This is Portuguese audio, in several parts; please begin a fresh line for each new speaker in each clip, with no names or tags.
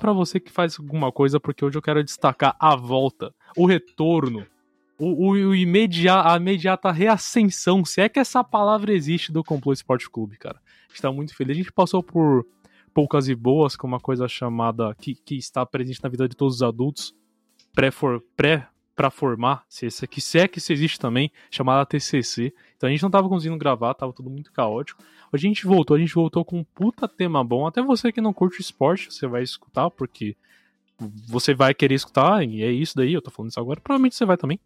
para você que faz alguma coisa, porque hoje eu quero destacar a volta, o retorno, o, o, o imediata, a imediata reascensão, se é que essa palavra existe do Complô Esporte Clube, cara. A gente tá muito feliz. A gente passou por poucas e boas, com uma coisa chamada que, que está presente na vida de todos os adultos, pré-for, pré para formar, se, esse, aqui, se é que isso existe também, chamada TCC. Então a gente não tava conseguindo gravar, tava tudo muito caótico. A gente voltou, a gente voltou com um puta tema bom. Até você que não curte esporte, você vai escutar, porque você vai querer escutar, e é isso daí, eu tô falando isso agora, provavelmente você vai também.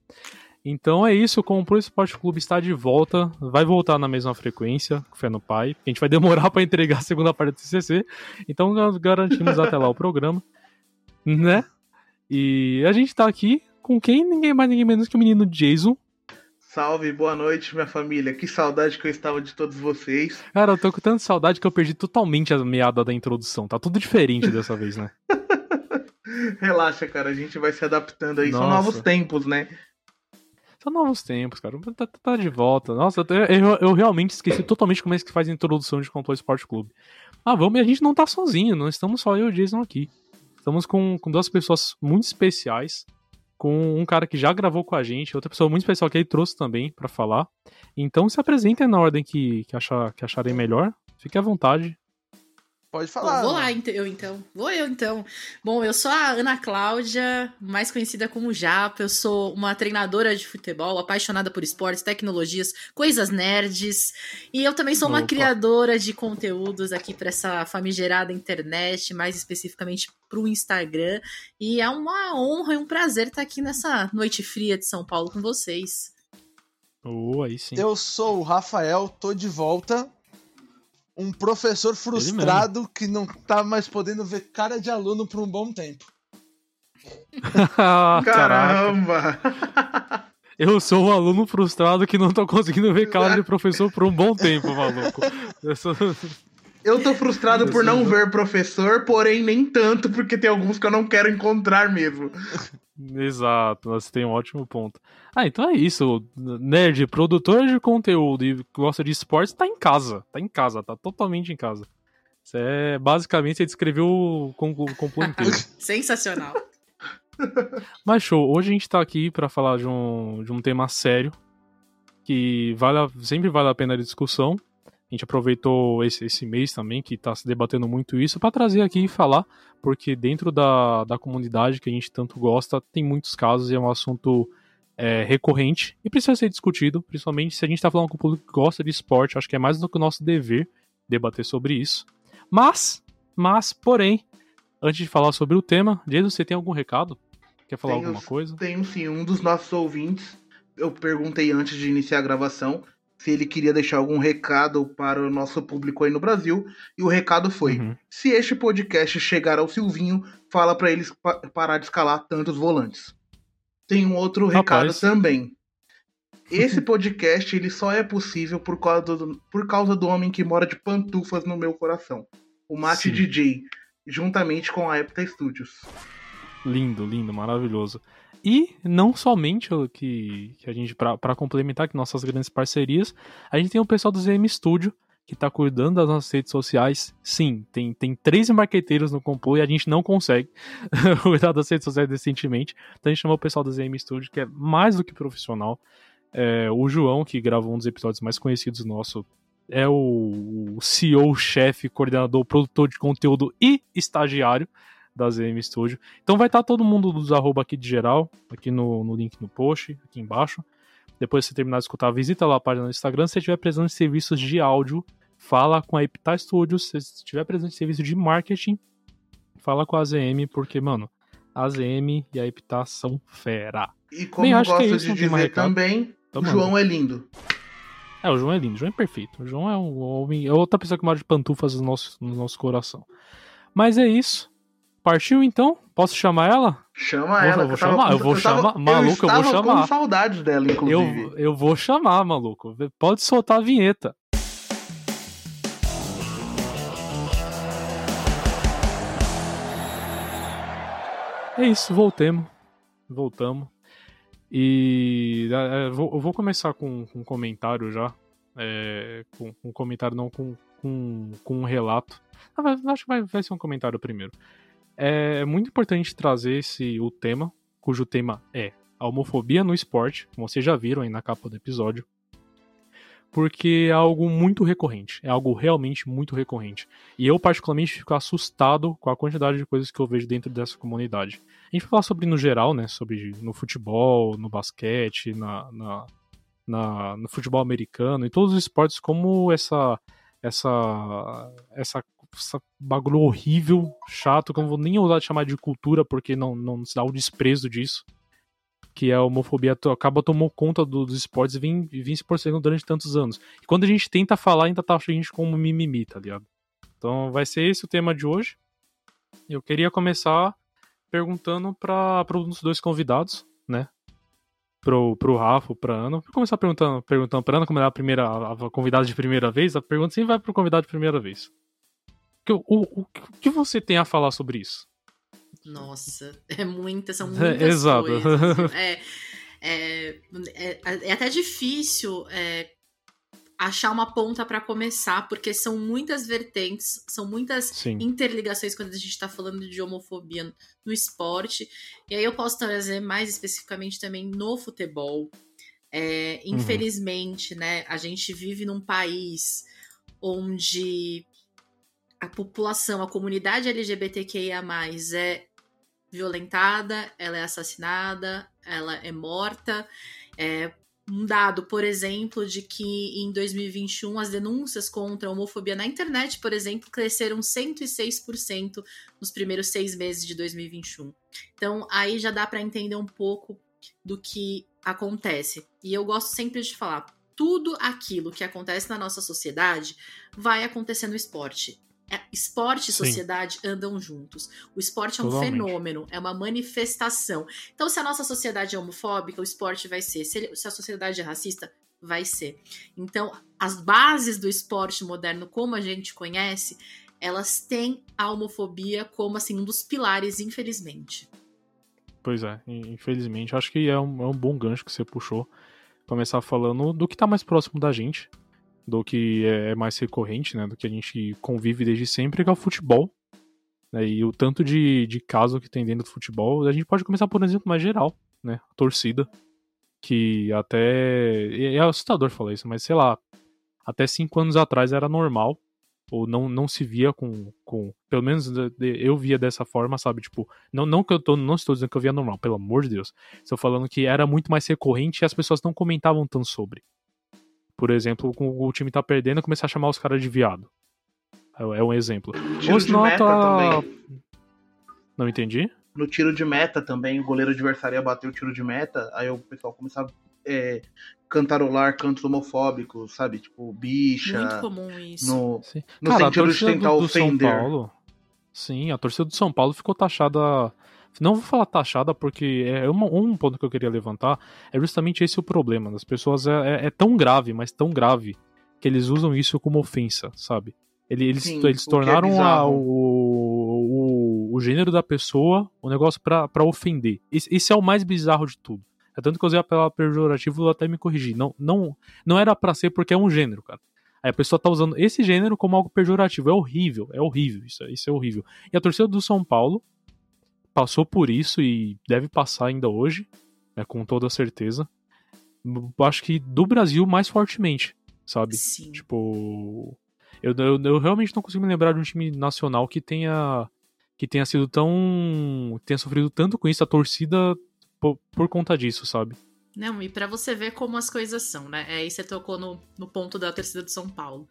Então é isso, o Comprou Esporte Clube está de volta, vai voltar na mesma frequência, fé no pai. A gente vai demorar para entregar a segunda parte do TCC, então garantimos até lá o programa, né? E a gente tá aqui com quem? Ninguém mais, ninguém menos que o menino Jason.
Salve, boa noite, minha família. Que saudade que eu estava de todos vocês.
Cara, eu tô com tanta saudade que eu perdi totalmente a meada da introdução. Tá tudo diferente dessa vez, né?
Relaxa, cara, a gente vai se adaptando aí. Nossa. São novos tempos, né?
São novos tempos, cara. Tá, tá, de volta. Nossa, eu, eu, eu, realmente esqueci totalmente como é que faz a introdução de Complô Esporte Clube. Ah, vamos, e a gente não tá sozinho, não estamos só eu e o Jason aqui. Estamos com, com duas pessoas muito especiais com um cara que já gravou com a gente, outra pessoa muito especial que ele trouxe também para falar. Então se apresentem na ordem que, que, achar, que acharem melhor. Fique à vontade.
Pode falar.
vou lá eu então. Vou eu então. Bom, eu sou a Ana Cláudia, mais conhecida como Japa. Eu sou uma treinadora de futebol, apaixonada por esportes, tecnologias, coisas nerds. E eu também sou uma Opa. criadora de conteúdos aqui para essa famigerada internet, mais especificamente para o Instagram. E é uma honra e um prazer estar aqui nessa noite fria de São Paulo com vocês.
Oh, aí sim.
Eu sou o Rafael, tô de volta um professor frustrado que não tá mais podendo ver cara de aluno por um bom tempo.
Caramba!
Eu sou um aluno frustrado que não tô conseguindo ver cara de professor por um bom tempo, maluco.
Eu, sou... eu tô frustrado por não ver professor, porém nem tanto, porque tem alguns que eu não quero encontrar mesmo.
Exato, você tem um ótimo ponto. Ah, então é isso. Nerd, produtor de conteúdo e gosta de esportes, tá em casa. Tá em casa, tá totalmente em casa. Isso é, basicamente, você descreveu o complô inteiro.
Sensacional.
Mas show, hoje a gente tá aqui para falar de um, de um tema sério, que vale, sempre vale a pena a discussão, a gente aproveitou esse, esse mês também, que está se debatendo muito isso, para trazer aqui e falar, porque dentro da, da comunidade que a gente tanto gosta, tem muitos casos e é um assunto é, recorrente e precisa ser discutido, principalmente se a gente está falando com o público que gosta de esporte, acho que é mais do que o nosso dever debater sobre isso. Mas, mas, porém, antes de falar sobre o tema, Jason, você tem algum recado? Quer falar tenho, alguma coisa?
Tenho sim, um dos nossos ouvintes, eu perguntei antes de iniciar a gravação se ele queria deixar algum recado para o nosso público aí no Brasil. E o recado foi: uhum. se este podcast chegar ao Silvinho, fala para eles pa parar de escalar tantos volantes. Tem um outro recado Rapaz. também. Esse podcast ele só é possível por causa, do, por causa do homem que mora de pantufas no meu coração, o Mate DJ, juntamente com a Epta Studios.
Lindo, lindo, maravilhoso. E não somente o que, que a gente, para complementar aqui nossas grandes parcerias, a gente tem o pessoal do ZM Studio, que está cuidando das nossas redes sociais. Sim, tem, tem três marqueteiros no complô e a gente não consegue cuidar das redes sociais decentemente. Então a gente chamou o pessoal do ZM Studio, que é mais do que profissional. É, o João, que gravou um dos episódios mais conhecidos nosso, é o CEO, chefe, coordenador, produtor de conteúdo e estagiário da ZM Studio. Então vai estar tá todo mundo dos arroba aqui de geral, aqui no, no link no post, aqui embaixo. Depois que você terminar de escutar, visita lá a página no Instagram. Se você estiver precisando de serviços de áudio, fala com a Epita Studios. Se você estiver precisando de serviço de marketing, fala com a ZM, porque, mano, a ZM e a Epita são fera.
E como gosto que é isso, de dizer também, então, o João é lindo.
É, o João é lindo, o João é perfeito. O João é um homem, é outra pessoa que mora de pantufas no nosso, no nosso coração. Mas é isso. Partiu então? Posso chamar ela?
Chama
vou,
ela.
Eu vou chamar, eu vou chamar. Maluco, eu,
eu vou
chamar.
com saudades dela, inclusive.
Eu, eu vou chamar, maluco. Pode soltar a vinheta. É isso, voltemos. Voltamos. E é, é vou, eu vou começar com, com um comentário já. É, com, com um comentário, não com, com, com um relato. Ah, acho que vai, vai ser um comentário primeiro. É muito importante trazer esse o tema, cujo tema é a homofobia no esporte, como vocês já viram aí na capa do episódio, porque é algo muito recorrente, é algo realmente muito recorrente. E eu, particularmente, fico assustado com a quantidade de coisas que eu vejo dentro dessa comunidade. A gente vai falar sobre no geral, né? Sobre no futebol, no basquete, na, na, na no futebol americano e todos os esportes, como essa. Essa. essa essa bagulho horrível, chato, que eu não vou nem usar de chamar de cultura, porque não, não se dá o desprezo disso que a homofobia acaba tomou conta do, dos esportes e vem, vem se porcentando durante tantos anos. E quando a gente tenta falar, ainda tá a gente como mimimi, tá ligado? Então vai ser esse o tema de hoje. Eu queria começar perguntando para os dois convidados, né? Pro, pro Rafa, pra Ana. Vou começar perguntando, perguntando pra Ana, como ela é a primeira a convidada de primeira vez, a pergunta sempre vai pro convidado de primeira vez. O, o, o que você tem a falar sobre isso?
Nossa, é muita, são muitas é, Exato. coisas. É, é, é, é, até difícil é, achar uma ponta para começar, porque são muitas vertentes, são muitas Sim. interligações quando a gente está falando de homofobia no esporte. E aí eu posso trazer mais especificamente também no futebol. É, uhum. infelizmente, uhum. né, a gente vive num país onde a população, a comunidade LGBTQIA+, é violentada, ela é assassinada, ela é morta. É um dado, por exemplo, de que em 2021 as denúncias contra a homofobia na internet, por exemplo, cresceram 106% nos primeiros seis meses de 2021. Então, aí já dá para entender um pouco do que acontece. E eu gosto sempre de falar: tudo aquilo que acontece na nossa sociedade vai acontecer no esporte. É, esporte e Sim. sociedade andam juntos. O esporte é um Totalmente. fenômeno, é uma manifestação. Então, se a nossa sociedade é homofóbica, o esporte vai ser. Se a sociedade é racista, vai ser. Então, as bases do esporte moderno, como a gente conhece, elas têm a homofobia como assim um dos pilares, infelizmente.
Pois é, infelizmente. Acho que é um, é um bom gancho que você puxou. Começar falando do que está mais próximo da gente, do que é, é mais recorrente, né, do que a gente convive desde sempre, que é o futebol. Né, e o tanto de, de caso que tem dentro do futebol, a gente pode começar por um exemplo mais geral, né, a torcida, que até, é assustador falar isso, mas sei lá, até cinco anos atrás era normal, ou não, não se via com, com, pelo menos eu via dessa forma, sabe, tipo, não, não que eu tô, não estou dizendo que eu via normal, pelo amor de Deus, estou falando que era muito mais recorrente e as pessoas não comentavam tanto sobre. Por exemplo, o time tá perdendo, começar a chamar os caras de viado. É, é um exemplo.
Tiro de meta tá... também.
Não entendi?
No tiro de meta também, o goleiro adversário ia bater o tiro de meta, aí o pessoal começava a é, cantarolar cantos homofóbicos, sabe? Tipo, bicha.
Muito comum isso.
No, no Cara, sentido de tentar do, do ofender.
São Paulo, sim, a torcida do São Paulo ficou taxada não vou falar taxada, porque é uma, um ponto que eu queria levantar é justamente esse o problema. Das pessoas é, é, é tão grave, mas tão grave, que eles usam isso como ofensa, sabe? Eles, Sim, eles é tornaram é a, o, o, o, gênero da pessoa um negócio para ofender. Esse, é o mais bizarro de tudo. É tanto que eu usei a palavra pejorativo, eu até me corrigi. Não, não, não era para ser porque é um gênero, cara. Aí a pessoa tá usando esse gênero como algo pejorativo. É horrível, é horrível, isso, isso é horrível. E a torcida do São Paulo passou por isso e deve passar ainda hoje, né, com toda certeza. Acho que do Brasil mais fortemente, sabe?
Sim.
Tipo, eu, eu, eu, realmente não consigo me lembrar de um time nacional que tenha que tenha sido tão tenha sofrido tanto com isso a torcida por, por conta disso, sabe?
Não, e para você ver como as coisas são, né? Aí você tocou no, no ponto da torcida do São Paulo.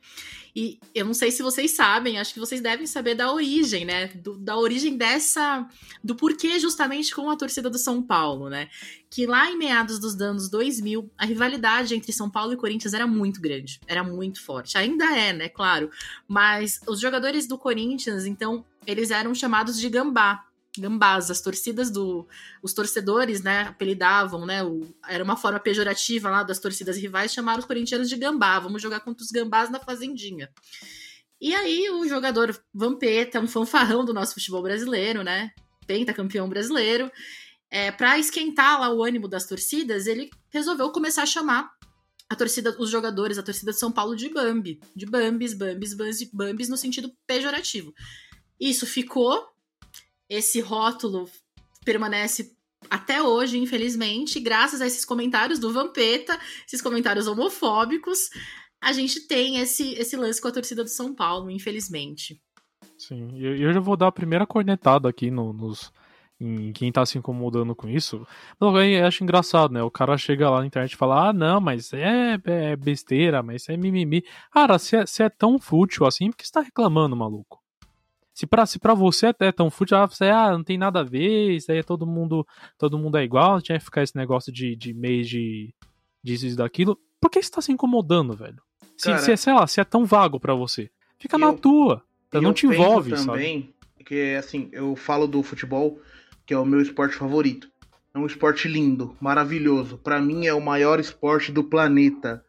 E eu não sei se vocês sabem, acho que vocês devem saber da origem, né? Do, da origem dessa. Do porquê justamente com a torcida do São Paulo, né? Que lá em meados dos anos 2000, a rivalidade entre São Paulo e Corinthians era muito grande, era muito forte. Ainda é, né? Claro. Mas os jogadores do Corinthians, então, eles eram chamados de gambá gambás, as torcidas do. Os torcedores, né, apelidavam, né? O, era uma forma pejorativa lá das torcidas rivais chamar os corintianos de gambá. Vamos jogar contra os gambás na fazendinha. E aí o jogador Vampeta, um fanfarrão do nosso futebol brasileiro, né? Pentacampeão brasileiro. É, para esquentar lá o ânimo das torcidas, ele resolveu começar a chamar a torcida, os jogadores, a torcida de São Paulo de Bambi, de Bambis, Bambis, Bambis, Bambis no sentido pejorativo. Isso ficou esse rótulo permanece até hoje, infelizmente, graças a esses comentários do Vampeta, esses comentários homofóbicos, a gente tem esse, esse lance com a torcida do São Paulo, infelizmente.
Sim, e eu já vou dar a primeira cornetada aqui no, nos, em quem tá se incomodando com isso. Eu acho engraçado, né? O cara chega lá na internet e fala: ah, não, mas é, é besteira, mas é mimimi. Cara, se é, se é tão fútil assim, por que você tá reclamando, maluco? Se pra, se pra você é tão fútil, ah, você, ah, não tem nada a ver, isso aí é todo mundo, todo mundo é igual, tinha que ficar esse negócio de, de mês de disso e daquilo. Por que você tá se incomodando, velho? Se, Cara, se, é, sei lá, se é tão vago para você, fica na tua. Não te envolve,
também, sabe? Que assim, eu falo do futebol, que é o meu esporte favorito. É um esporte lindo, maravilhoso. Para mim é o maior esporte do planeta.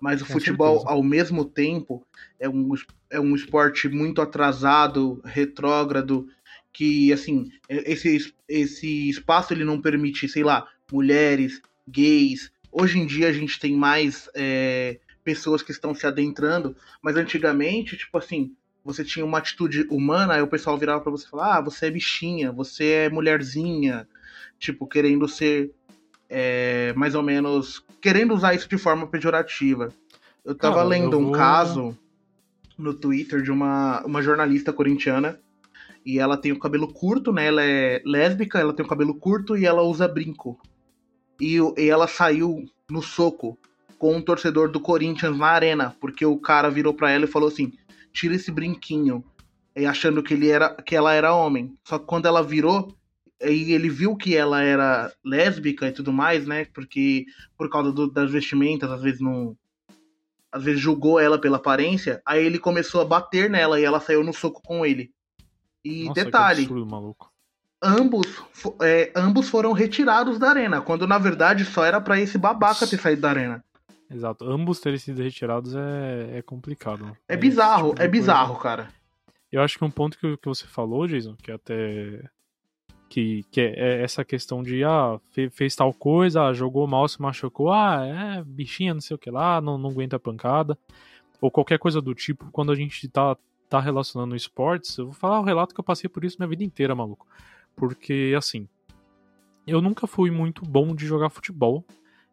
Mas o Com futebol, certeza. ao mesmo tempo, é um, é um esporte muito atrasado, retrógrado, que, assim, esse, esse espaço ele não permite, sei lá, mulheres, gays. Hoje em dia a gente tem mais é, pessoas que estão se adentrando, mas antigamente, tipo assim, você tinha uma atitude humana, aí o pessoal virava para você e falava, ah, você é bichinha, você é mulherzinha, tipo, querendo ser é, mais ou menos, querendo usar isso de forma pejorativa. Eu tava Cara, lendo eu vou... um caso no Twitter de uma, uma jornalista corintiana, e ela tem o cabelo curto, né, ela é lésbica, ela tem o cabelo curto e ela usa brinco. E, e ela saiu no soco com um torcedor do Corinthians na arena, porque o cara virou para ela e falou assim: tira esse brinquinho, e achando que ele era que ela era homem. Só que quando ela virou, e ele viu que ela era lésbica e tudo mais, né? Porque por causa do, das vestimentas, às vezes não às vezes julgou ela pela aparência, aí ele começou a bater nela e ela saiu no soco com ele. E Nossa, detalhe, absurdo, ambos é, ambos foram retirados da arena, quando na verdade só era para esse babaca ter saído da arena.
Exato. Ambos terem sido retirados é, é complicado.
É, é bizarro, tipo é bizarro, cara.
Eu acho que um ponto que, que você falou, Jason, que até. Que, que é, essa questão de, ah, fez, tal coisa, jogou mal, se machucou, ah, é bichinha, não sei o que lá, não, não aguenta pancada. Ou qualquer coisa do tipo, quando a gente tá, tá relacionando esportes, eu vou falar o relato que eu passei por isso minha vida inteira, maluco. Porque, assim, eu nunca fui muito bom de jogar futebol.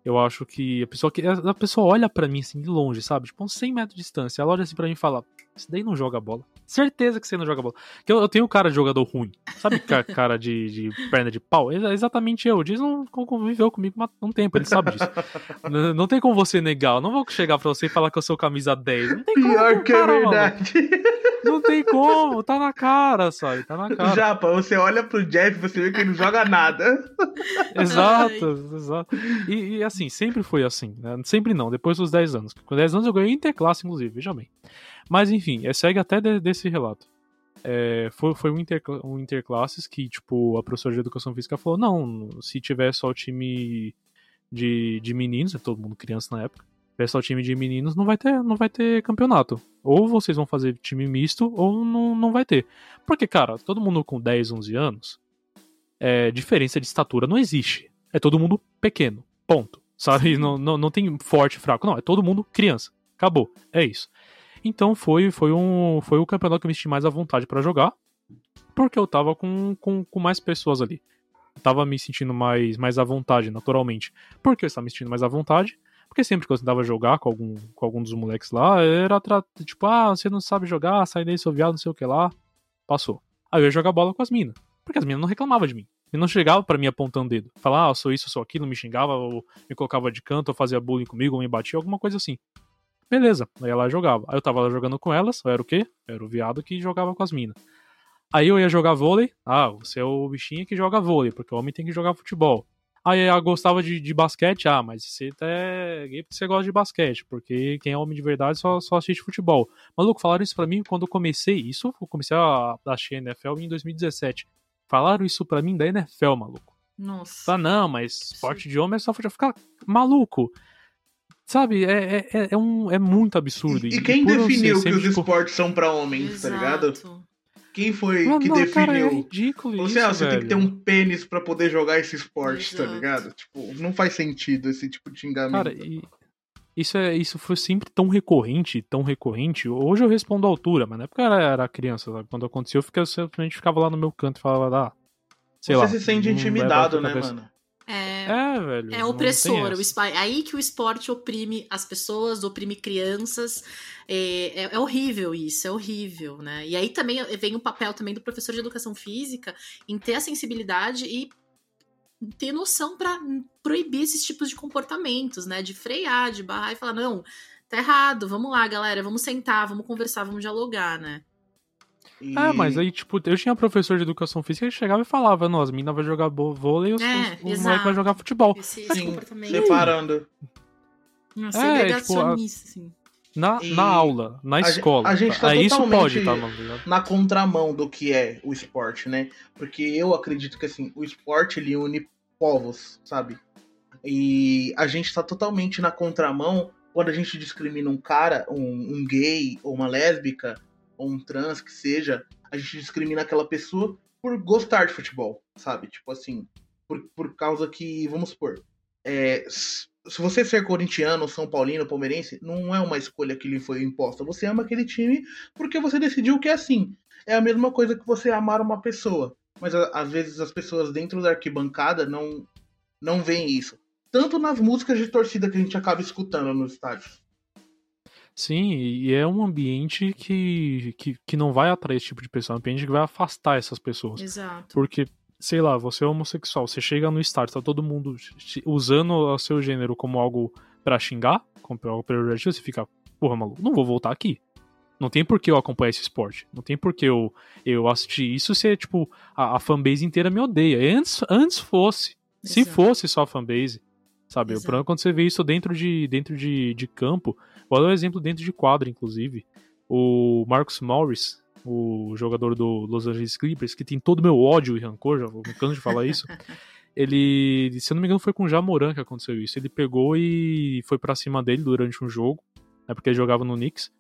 Eu acho que a pessoa, que, a pessoa olha para mim assim de longe, sabe? Tipo, uns 100 metros de distância. Ela olha assim pra mim e fala: Isso daí não joga bola. Certeza que você não joga bola. Que eu, eu tenho cara de jogador ruim. Sabe cara de, de perna de pau? É exatamente eu. Diz não conviveu comigo há um tempo, ele sabe disso. não, não, tem como você negar. Eu não vou chegar pra você e falar que eu sou camisa 10. Não tem como.
Pior que é cara, é verdade. Mano.
Não tem como, tá na cara, sabe? Tá na cara.
Japa, você olha pro Jeff você vê que ele não joga nada.
exato, exato. E, e, assim, sempre foi assim, né? Sempre não, depois dos 10 anos. Com 10 anos eu ganhei interclasse, inclusive, veja bem. Mas enfim, é, segue até de, desse relato. É, foi foi um, um interclasses que, tipo, a professora de educação física falou: não, se tiver só o time de, de meninos, é todo mundo criança na época, tiver o time de meninos, não vai ter, não vai ter campeonato. Ou vocês vão fazer time misto, ou não, não vai ter. Porque, cara, todo mundo com 10, 11 anos, é, diferença de estatura não existe. É todo mundo pequeno. Ponto. Sabe? Não, não, não tem forte fraco. Não, é todo mundo criança. Acabou. É isso. Então foi, foi, um, foi o campeonato que eu me senti mais à vontade para jogar. Porque eu tava com, com, com mais pessoas ali. Eu tava me sentindo mais, mais à vontade, naturalmente. Porque eu estava me sentindo mais à vontade. Porque sempre que eu tentava jogar com algum, com algum dos moleques lá, era tipo, ah, você não sabe jogar, sai daí, seu viado, não sei o que lá. Passou. Aí eu ia jogar bola com as minas. Porque as minas não reclamavam de mim. E não chegava para mim apontando o dedo. Falar, ah, eu sou isso, eu sou aquilo, me xingava, ou me colocava de canto, ou fazia bullying comigo, ou me batia, alguma coisa assim. Beleza, aí ela jogava. Aí eu tava lá jogando com elas, eu era o quê? Eu era o viado que jogava com as minas. Aí eu ia jogar vôlei. Ah, você é o bichinho que joga vôlei, porque o homem tem que jogar futebol. Aí ela gostava de, de basquete, ah, mas você é gay porque você gosta de basquete, porque quem é homem de verdade só, só assiste futebol. Maluco, falaram isso pra mim quando eu comecei, isso eu comecei a assistir a NFL em 2017. Falaram isso pra mim da NFL, maluco.
Nossa. Ah,
não, mas esporte de homem é só futebol. Ficar maluco. Sabe, é, é, é, é, um, é muito absurdo.
E, e quem definiu que os tipo... esportes são pra homens, Exato. tá ligado? Quem foi não, que não, definiu? Cara, é
ridículo
você,
isso,
ah, você
velho.
tem que ter um pênis para poder jogar esse esporte, tá Exato. tá ligado? Tipo, não faz sentido esse tipo de xingamento.
Cara, e, isso, é, isso foi sempre tão recorrente, tão recorrente. Hoje eu respondo à altura, mas na época eu era, criança, sabe? Quando aconteceu, eu, ficava, eu simplesmente ficava lá no meu canto e falava, ah, sei
Você
lá.
se sente intimidado, né, mano?
É,
É, velho.
é opressor. O aí que o esporte oprime as pessoas, oprime crianças. É, é- é horrível isso, é horrível, né? E aí também vem o papel também do professor de educação física em ter a sensibilidade e ter noção para proibir esses tipos de comportamentos, né? De frear, de barrar e falar, não, tá errado, vamos lá, galera, vamos sentar, vamos conversar, vamos dialogar, né?
E-
É, mas aí, tipo, eu tinha professor de educação física que chegava e falava, não, as minas vão jogar vôlei e os,
É,
os, os moleques vão jogar futebol.
Esse, comportamento.
separando.
Hum,
É,
segregacionista, assim.
Na,
E
na aula, na
a
escola.
a gente tá
isso
totalmente-
pode, tá,
na contramão do que é o esporte, né? Porque eu acredito que assim, o esporte ele une povos, sabe? E a gente tá totalmente na contramão quando a gente discrimina um cara, um, um gay, ou uma lésbica, ou um trans que seja, a gente discrimina aquela pessoa por gostar de futebol, sabe? Tipo assim, por, por causa que, vamos supor, é, se você ser corintiano, São Paulino, palmeirense, não é uma escolha que lhe foi imposta. Você ama aquele time porque você decidiu que é assim. É a mesma coisa que você amar uma pessoa. Mas às vezes as pessoas dentro da arquibancada não, não veem isso. Tanto nas músicas de torcida que a gente acaba escutando nos estádios.
Sim, e é um ambiente que, que, que não vai atrair esse tipo de pessoa, é um ambiente que vai afastar essas pessoas.
Exato.
Porque, sei lá, você é homossexual, você chega no estádio, tá todo mundo usando o seu gênero como algo pra xingar, como algo pejorativo, você fica, porra, maluco, não vou voltar aqui. Não tem por que eu acompanhar esse esporte. Não tem por que eu, eu assistir isso se, tipo, a, a fanbase inteira me odeia. Antes, antes fosse. Se
Exato.
fosse só a fanbase, sabe? O
Exato.
problema é quando você vê isso dentro de, dentro de, de campo. Vou dar um exemplo dentro de quadra, inclusive. O Marcus Morris, o jogador do Los Angeles Clippers, que tem todo o meu ódio e rancor, já vou me canso de falar isso. Ele, se eu não me engano, foi com o Jamoran que aconteceu isso. Ele pegou e foi pra cima dele durante um jogo, né, porque ele jogava no Knicks.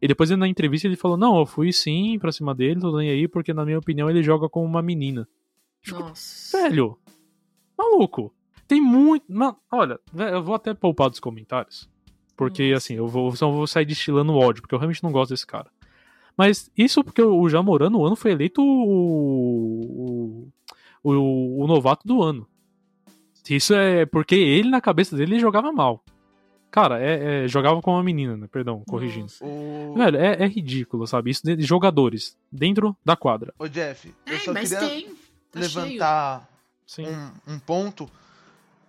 E depois na entrevista ele falou: Não, eu fui sim pra cima dele, tô nem aí, porque na minha opinião ele joga como uma menina. Fico,
Nossa.
Velho, maluco, tem muito. Olha, vé- eu vou até poupar dos comentários. Porque,
Nossa.
assim, eu vou, só vou sair destilando ódio, porque eu realmente não gosto desse cara. Mas isso porque o Jamoran no ano foi eleito o, o, o, o novato do ano. Isso é porque ele, na cabeça dele, ele jogava mal. Cara, é, é- jogava com uma menina, né? Perdão, corrigindo.
O...
Velho, é, é ridículo, sabe? Isso de jogadores dentro da quadra.
Ô, Jeff, eu
É,
só
mas
queria
tem. Tá
levantar
Sim.
um, um ponto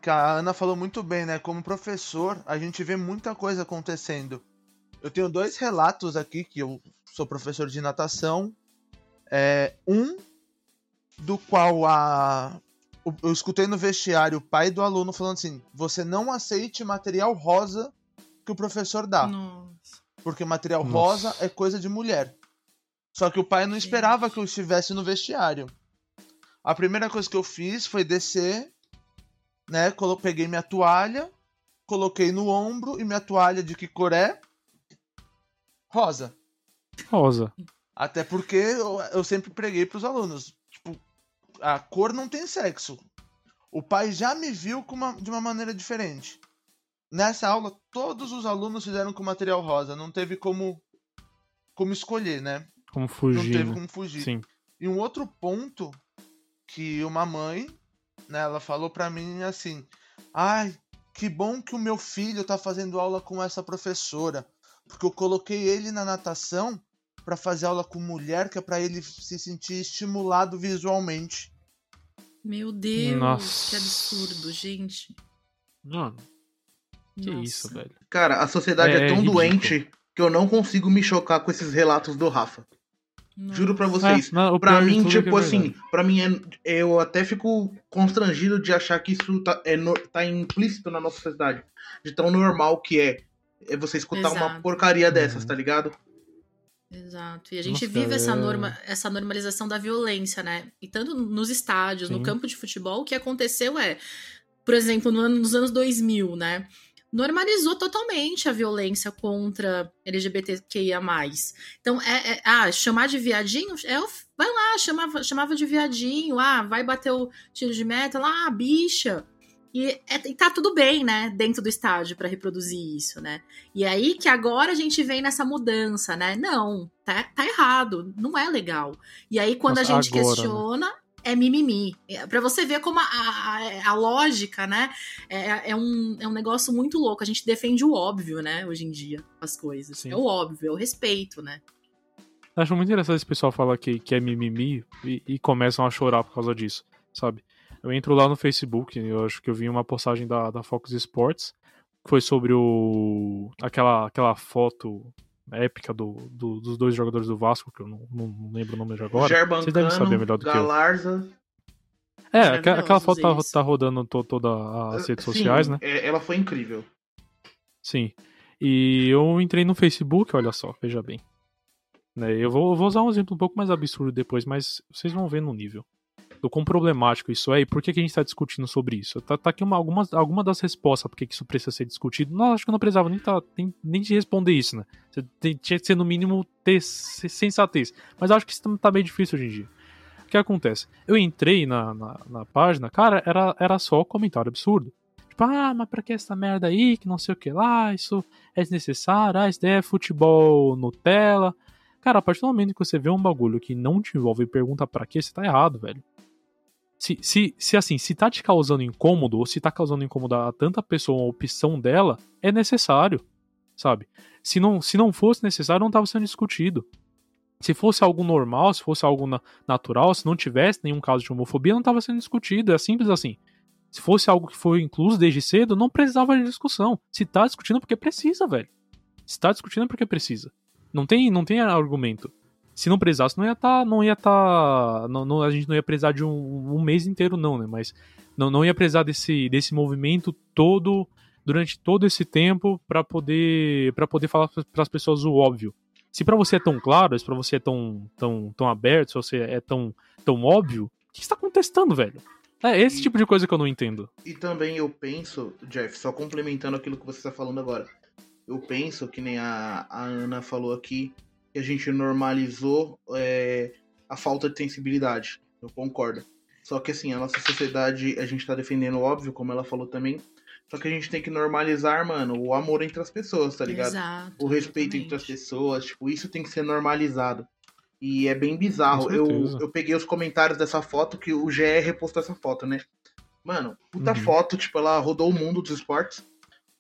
que a Ana falou muito bem, né? Como professor, a gente vê muita coisa acontecendo. Eu tenho dois relatos aqui, que eu sou professor de natação. É, um do qual a. o- Eu escutei no vestiário o pai do aluno falando assim: você não aceite material rosa que o professor dá.
Nossa.
Porque material
Nossa.
rosa é coisa de mulher. Só que o pai não esperava que eu estivesse no vestiário. A primeira coisa que eu fiz foi descer, né? Peguei minha toalha, coloquei no ombro e minha toalha de que cor é? Rosa.
Rosa.
Até porque eu, eu sempre preguei pros alunos. Tipo, a cor não tem sexo. O pai já me viu com uma- de uma maneira diferente. Nessa aula, todos os alunos fizeram com material rosa. Não teve como, como escolher, né?
Como
Não
fugir.
teve
né?
como fugir.
Sim.
E um outro ponto que uma mãe, né, ela falou pra mim assim: "Ai, que bom que o meu filho tá fazendo aula com essa professora, porque eu coloquei ele na natação pra fazer aula com mulher, que é pra ele se sentir estimulado visualmente".
Meu Deus,
Nossa.
que absurdo, gente.
Mano, que
Nossa.
isso, velho.
Cara, a sociedade
É
é, tão
ridículo.
doente que eu não consigo me chocar com esses relatos do Rafa.
Nossa.
Juro pra vocês.
É, não, o
Pra mim,
é
tipo
é
assim, pra mim é, eu até fico constrangido de achar que isso tá, é no- tá implícito na nossa sociedade. De tão normal que é, é você escutar uma
Exato.
porcaria dessas,
Uhum.
tá ligado?
Exato. E a gente
Nossa,
vive essa,
é-
norma, essa normalização da violência, né? E tanto nos estádios, no
Sim.
campo de futebol, o que aconteceu é, por exemplo, no ano- nos anos 2000, né? Normalizou totalmente a violência contra LGBTQIA. Então, é, é- ah, chamar de viadinho, é, vai lá, chamava, chamava de viadinho, ah, vai bater o tiro de meta, lá, ah, bicha. E, é, e tá tudo bem, né, dentro do estádio para reproduzir isso, né? E aí que agora a gente vem nessa mudança, né? Não, tá, tá errado, não é legal. E aí quando Nossa, a gente agora, né? questiona, né? É mimimi. É, para você ver como a, a, a lógica, né, é, é, um, é um negócio muito louco. A gente defende o óbvio, né, hoje em dia, as coisas. Sim. É o óbvio, é o respeito, né?
Acho muito interessante esse pessoal falar que, que é mimimi e, e começam a chorar por causa disso, sabe? Eu entro lá no Facebook, eu acho que eu vi uma postagem da, da Fox Sports, que foi sobre o aquela, aquela foto épica do, do, dos dois jogadores do Vasco, que eu não, não lembro o nome de agora.
Gerbancano, Vocês devem saber melhor do Galarza.
que eu. É, aquela foto tá, tá, rodando to, todas as redes Sim, sociais, né?
É, ela foi incrível.
Sim. E eu entrei no Facebook, olha só, veja bem. Né, eu, vou, eu vou usar um exemplo um pouco mais absurdo depois, mas vocês vão ver no nível do quão problemático isso é e por que, que a gente está discutindo sobre isso. Tá, tá aqui uma, algumas, alguma das respostas por que isso precisa ser discutido. Não, acho que eu não precisava nem, tá, nem, nem de responder isso, né? Você tem, tinha que ser, no mínimo, ter sensatez. Mas acho que isso tá bem difícil hoje em dia. O que acontece? Eu entrei na, na, na página, cara, era, era só comentário absurdo. Tipo, ah, mas pra que essa merda aí, que não sei o que lá, isso é desnecessário, ah, isso daí é futebol Nutella. Cara, a partir do momento que você vê um bagulho que não te envolve e pergunta para que, você tá errado, velho. Se, se, se assim, se tá te causando incômodo, ou se tá causando incômodo a tanta pessoa, a opção dela, é necessário, sabe? Se não, se não fosse necessário, não tava sendo discutido. Se fosse algo normal, se fosse algo na, natural, se não tivesse nenhum caso de homofobia, não tava sendo discutido. É simples assim. Se fosse algo que foi incluso desde cedo, não precisava de discussão. Se tá discutindo é porque precisa, velho. Se tá discutindo é porque precisa. Não tem, não tem argumento se não precisasse, não ia estar. Tá, não ia. Tá, não, não, a gente não ia precisar de um, um, mês inteiro, não, né? Mas não, não ia precisar desse, desse movimento todo durante todo esse tempo para poder para poder falar para as pessoas o óbvio. Se para você é tão claro, se para você é tão, tão, tão aberto, se você é tão, tão óbvio, o que está contestando, velho? É esse e, tipo de coisa que eu não entendo.
E também eu penso, Jeff, só complementando aquilo que você está falando agora, eu penso que nem a, a Ana falou aqui, que a gente normalizou é, a falta de sensibilidade. Eu concordo. Só que assim, a nossa sociedade, a gente tá defendendo óbvio, como ela falou também. Só que a gente tem que normalizar, mano, o amor entre as pessoas, tá ligado?
Exato,
o respeito exatamente. entre as pessoas, tipo, isso tem que ser normalizado. E é bem bizarro. Eu, eu peguei os comentários dessa foto, que o GE repostou essa foto, né? Mano, puta uhum. foto, tipo, ela rodou o mundo dos esportes.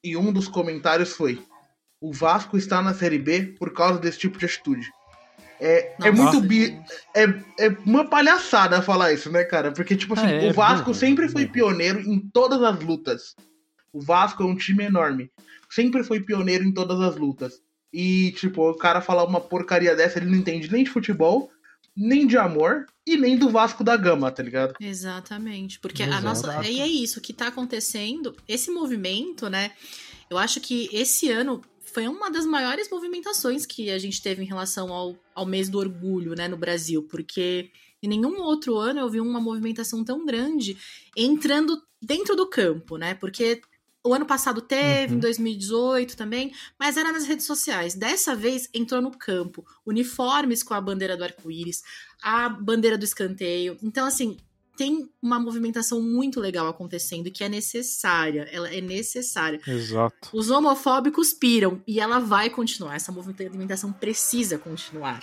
E um dos comentários foi: o Vasco está na Série B por causa desse tipo de atitude. É, é muito bi... é, é uma palhaçada falar isso, né, cara? Porque, tipo assim, é, o Vasco sempre foi pioneiro em todas as lutas. O Vasco é um time enorme. Sempre foi pioneiro em todas as lutas. E, tipo, o cara falar uma porcaria dessa, ele não entende nem de futebol, nem de amor e nem do Vasco da Gama, tá ligado?
Exatamente. Porque Exato. a nossa. E é isso, o que tá acontecendo, esse movimento, né? Eu acho que esse ano foi uma das maiores movimentações que a gente teve em relação ao, ao mês do orgulho, né, no Brasil, porque em nenhum outro ano eu vi uma movimentação tão grande entrando dentro do campo, né? Porque o ano passado teve, uhum. em 2018 também, mas era nas redes sociais. Dessa vez entrou no campo, uniformes com a bandeira do arco-íris, a bandeira do escanteio. Então, assim, tem uma movimentação muito legal acontecendo que é necessária. Ela é necessária.
Exato.
Os homofóbicos piram e ela vai continuar. Essa movimentação precisa continuar.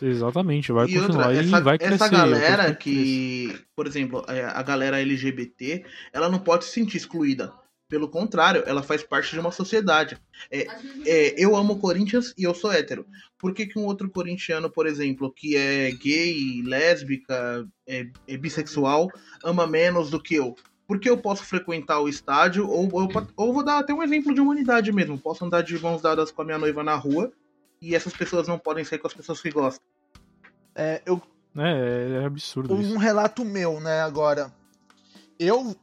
Exatamente, vai e continuar outra, essa, e vai crescer.
Essa galera que, por exemplo, é, a galera LGBT, ela não pode se sentir excluída. Pelo contrário, ela faz parte de uma sociedade. É, é, eu amo Corinthians e eu sou hétero. Por que, que um outro corintiano, por exemplo, que é gay, lésbica, é, é bissexual, ama menos do que eu? Porque eu posso frequentar o estádio, ou, ou, ou vou dar até um exemplo de humanidade mesmo. Posso andar de mãos dadas com a minha noiva na rua e essas pessoas não podem ser com as pessoas que gostam.
É, eu...
é, é absurdo.
Um isso. relato meu, né, agora. Eu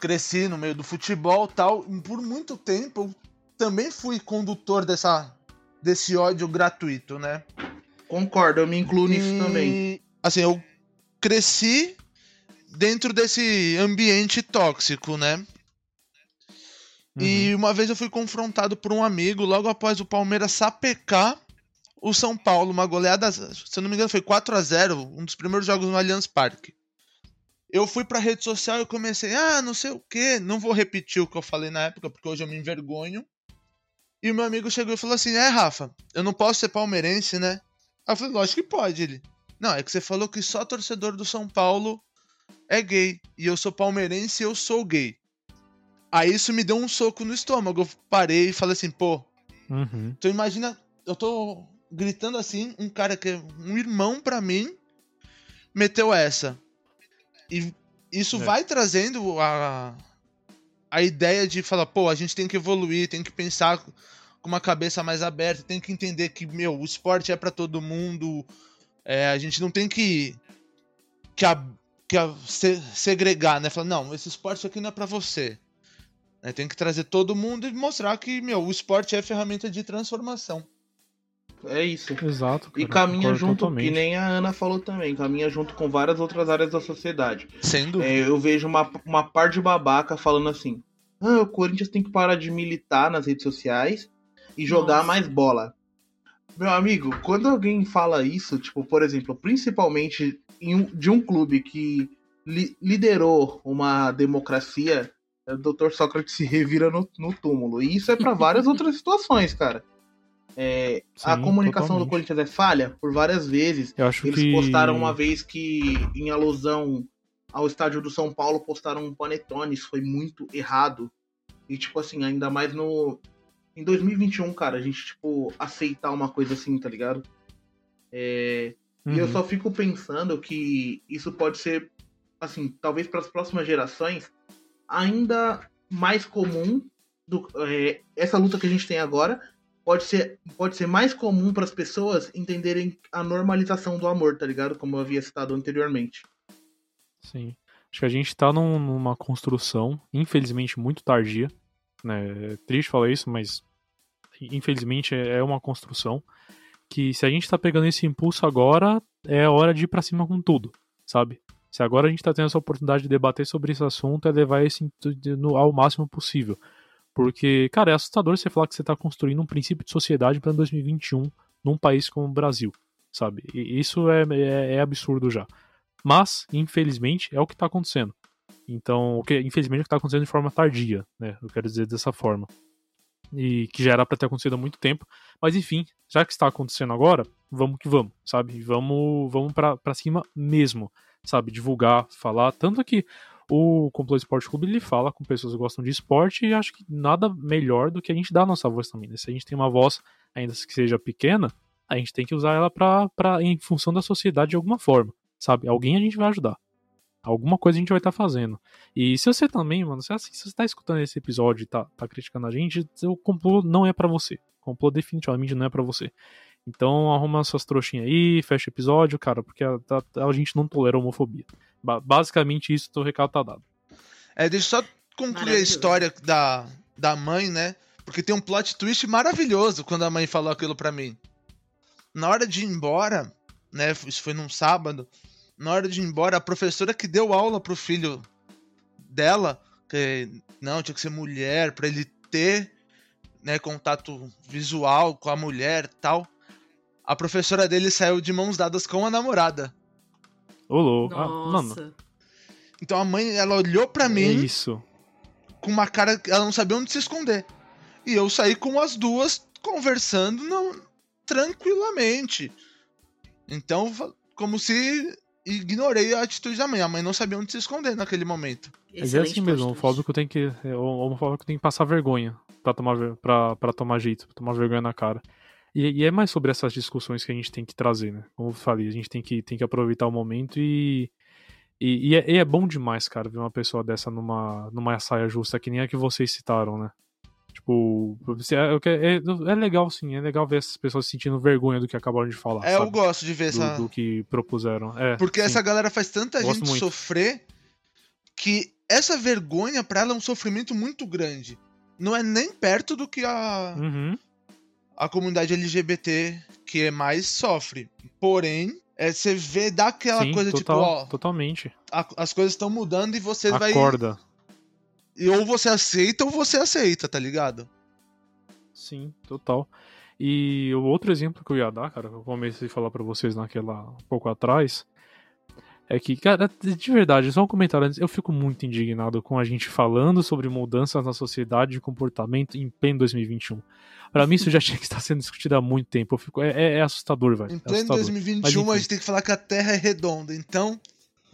cresci no meio do futebol tal. E por muito tempo eu também fui condutor dessa, desse ódio gratuito, né?
Concordo, eu me incluo e, nisso também.
Assim, eu cresci dentro desse ambiente tóxico, né? Uhum. E uma vez eu fui confrontado por um amigo logo após o Palmeiras sapecar o São Paulo, uma goleada, se eu não me engano, foi 4 a 0 um dos primeiros jogos no Allianz Parque. Eu fui pra rede social e comecei, ah, não sei o que, não vou repetir o que eu falei na época, porque hoje eu me envergonho. E o meu amigo chegou e falou assim: É, Rafa, eu não posso ser palmeirense, né? Aí eu falei: Lógico que pode. Ele: Não, é que você falou que só torcedor do São Paulo é gay. E eu sou palmeirense e eu sou gay. Aí isso me deu um soco no estômago. Eu parei e falei assim: Pô.
Uhum.
Então imagina, eu tô gritando assim, um cara que é um irmão para mim meteu essa. E isso é. vai trazendo a, a ideia de falar, pô, a gente tem que evoluir, tem que pensar com uma cabeça mais aberta, tem que entender que, meu, o esporte é para todo mundo. É, a gente não tem que, que, a, que a, se, segregar, né? Falar, não, esse esporte aqui não é para você. É, tem que trazer todo mundo e mostrar que, meu, o esporte é ferramenta de transformação.
É isso.
Exato.
Cara, e caminha junto, totalmente. que nem a Ana falou também, caminha junto com várias outras áreas da sociedade.
Dúvida.
É, eu vejo uma, uma par de babaca falando assim: ah, o Corinthians tem que parar de militar nas redes sociais e jogar Nossa. mais bola. Meu amigo, quando alguém fala isso, tipo, por exemplo, principalmente um, de um clube que li, liderou uma democracia, o Dr. Sócrates se revira no, no túmulo. E isso é para várias outras situações, cara. É, Sim, a comunicação totalmente. do Corinthians é falha por várias vezes.
Eles
que... postaram uma vez que, em alusão ao estádio do São Paulo, postaram um panetone. Isso foi muito errado. E, tipo assim, ainda mais no. Em 2021, cara, a gente, tipo, aceitar uma coisa assim, tá ligado? É... Uhum. E eu uhum. só fico pensando que isso pode ser, assim, talvez para as próximas gerações, ainda mais comum do, é, essa luta que a gente tem agora pode ser, pode ser mais comum para as pessoas entenderem a normalização do amor, tá ligado? Como eu havia citado anteriormente.
Sim. Acho que a gente tá num, numa construção, infelizmente, muito tardia. Né? É triste falar isso, mas infelizmente é, é uma construção que se a gente tá pegando esse impulso agora, é hora de ir pra cima com tudo, sabe? Se agora a gente tá tendo essa oportunidade de debater sobre esse assunto, é levar esse ao máximo possível. Porque, cara, é assustador você falar que você está construindo um princípio de sociedade para 2021 num país como o Brasil, sabe? E isso é, é, é absurdo já. Mas, infelizmente, é o que está acontecendo. Então, o que, infelizmente, é o que está acontecendo de forma tardia, né? Eu quero dizer dessa forma. E que já era para ter acontecido há muito tempo. Mas, enfim, já que está acontecendo agora, vamos que vamos, sabe? Vamos, vamos para cima mesmo, sabe? Divulgar, falar. Tanto que o Complô Esporte Clube ele fala com pessoas que gostam de esporte e acho que nada melhor do que a gente dar a nossa voz também. Né? Se a gente tem uma voz, ainda que seja pequena, a gente tem que usar ela pra, pra, em função da sociedade de alguma forma, sabe? Alguém a gente vai ajudar. Alguma coisa a gente vai estar tá fazendo. E se você também, mano, se, assim, se você tá escutando esse episódio e tá, tá criticando a gente, o complô não é para você. O complô definitivamente não é para você. Então arruma suas trouxinhas aí, fecha o episódio, cara, porque a, a, a gente não tolera homofobia. Basicamente isso, o recado tá dado.
É, deixa eu só concluir a história da, da mãe, né? Porque tem um plot twist maravilhoso quando a mãe falou aquilo pra mim. Na hora de ir embora, né? Isso foi num sábado. Na hora de ir embora, a professora que deu aula pro filho dela, que não, tinha que ser mulher, para ele ter né, contato visual com a mulher tal. A professora dele saiu de mãos dadas com a namorada.
Ô, ah, mano.
Então a mãe, ela olhou para mim. É
isso.
Com uma cara que ela não sabia onde se esconder. E eu saí com as duas conversando não, tranquilamente. Então, como se ignorei a atitude da mãe. A mãe não sabia onde se esconder naquele momento.
Mas é assim mesmo, o homofóbico tem que. O homofóbico tem que passar vergonha pra tomar, pra, pra tomar jeito, pra tomar vergonha na cara. E, e, é mais sobre essas discussões que a gente tem que trazer, né? Como eu falei, a gente tem que, tem que aproveitar o momento e. E, e, é, e é, bom demais, cara, ver uma pessoa dessa numa, numa saia justa, que nem a que vocês citaram, né? Tipo, é, é, é, legal sim, é legal ver essas pessoas sentindo vergonha do que acabaram de falar.
É, sabe? eu gosto de ver essa.
Do, do que propuseram. É,
Porque
sim.
essa galera faz tanta gente muito. sofrer que essa vergonha pra ela é um sofrimento muito grande. Não é nem perto do que a.
Uhum
a comunidade LGBT que é mais sofre. Porém, é, você vê daquela Sim, coisa
total,
tipo, ó.
Totalmente.
A, as coisas estão mudando e você
Acorda.
vai.
Acorda.
E ou você aceita ou você aceita, tá ligado?
Sim, total. E o outro exemplo que eu ia dar, cara, que eu comecei a falar para vocês naquela um pouco atrás, é que, cara, de verdade, só um comentário antes, eu fico muito indignado com a gente falando sobre mudanças na sociedade de comportamento em pleno 2021. Pra mim, isso já tinha que estar sendo discutido há muito tempo. Eu fico, é, é, é assustador, velho.
Em
é
pleno
assustador.
2021,
Mas,
a gente tem que falar que a Terra é redonda, então.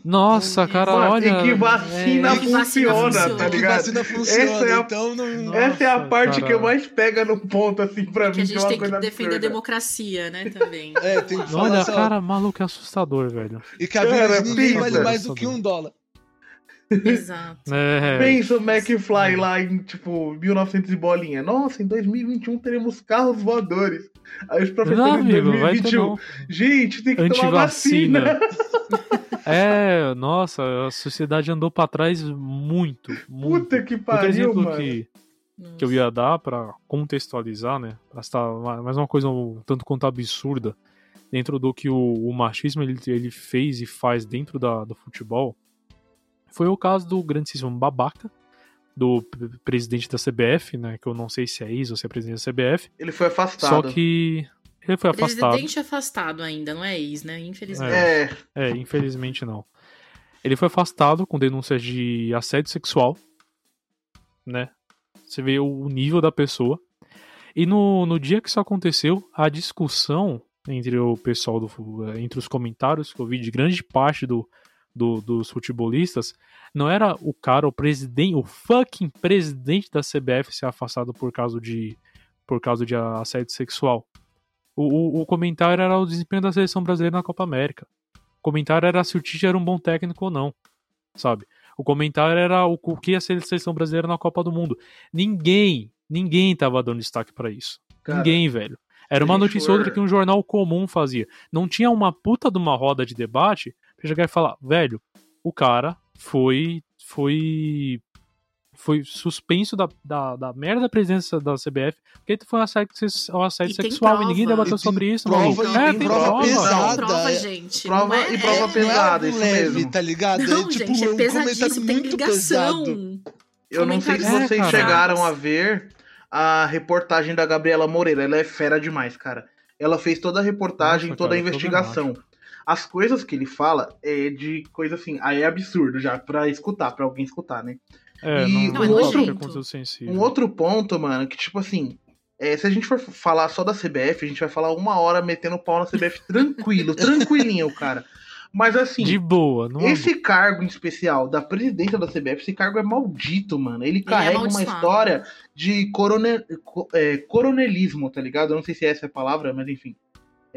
Nossa, cara,
Mano,
olha.
e que vacina
é,
que vacina
funciona,
funciona.
tá
que
ligado?
vacina funciona,
Essa é a-
então não.
Essa é a
Nossa,
parte
cara.
que mais pega no ponto, assim, pra
Que a
mim, que é
gente
uma
tem que defender a democracia, né, também.
É, tem que falar
Olha,
só.
cara, maluco, é assustador, velho.
E que a vida ninguém vale mais do que um dólar.
Exato.
É.
Pensa o McFly lá em, tipo, 1900 e bolinha. Nossa, em 2021 teremos carros voadores. Aí os
Não,
professores em
amigo, vai ter
2021.
não.
Gente, tem que tomar
Antivacina.
vacina.
É, nossa, a sociedade andou pra trás muito, muito.
Puta que
Outro
pariu,
exemplo
mano.
que, que eu ia dar pra contextualizar, né? Pra estar mais uma coisa um tanto quanto absurda dentro do que o, o machismo ele, ele fez e faz dentro da, do futebol foi o caso do grandíssimo babaca do presidente da CBF, né? Que eu não sei se é ex ou se é presidente da CBF.
Ele foi afastado.
Só que ele foi afastado.
Presidente afastado ainda, não é ex, né? Infelizmente.
É,
É, infelizmente não. Ele foi afastado com denúncias de assédio sexual, né? Você vê o nível da pessoa. E no, no dia que isso aconteceu, a discussão entre o pessoal do entre os comentários que eu vi de grande parte do, do- dos futebolistas, não era o cara, o presidente, o fucking presidente da CBF ser afastado por causa de por causa de assédio sexual. O, o, o comentário era o desempenho da seleção brasileira na Copa América. O comentário era se o Tite era um bom técnico ou não, sabe? O comentário era o, o que ia ser a seleção brasileira na Copa do Mundo. Ninguém, ninguém tava dando destaque pra isso.
cara,
Ninguém, velho. Era uma notícia
for-
outra que um jornal comum fazia. Não tinha uma puta de uma roda de debate pra chegar e falar, velho, o cara foi. foi. foi suspenso da, da, da merda da presença da CBF, porque foi um assédio, um assédio
E
sexual e ninguém debateu sobre isso,
prova,
maluco.
e
É,
tem
tem
prova
prova.
pesada.
Tem prova,
é-
gente.
prova
não é,
e prova
é-
não
pesada,
é
isso
leve,
mesmo.
tá ligado?
Não,
é tipo
gente, é
comentário
pesadíssimo, tem ligação.
pesado.
Eu não sei se
É,
vocês
cara.
chegaram a ver a reportagem da Gabriela Moreira. Ela é fera demais, cara. Ela fez toda a reportagem,
Nossa,
toda
cara,
a investigação. As coisas que ele fala é de coisa assim, aí é absurdo já pra escutar, pra alguém escutar, né?
É,
E
não,
um
não
outro-
sensível.
Um outro ponto, mano, que tipo assim, é, se a gente for falar só da CBF, a gente vai falar uma hora metendo pau na CBF tranquilo, tranquilinho, cara. Mas assim,
De boa, não
esse cargo em especial da presidência da CBF, esse cargo é maldito, mano. Ele
é
carrega uma
amaldiçoado.
história de corone- co- é, coronelismo, tá ligado? Eu não sei se essa é a palavra, mas enfim.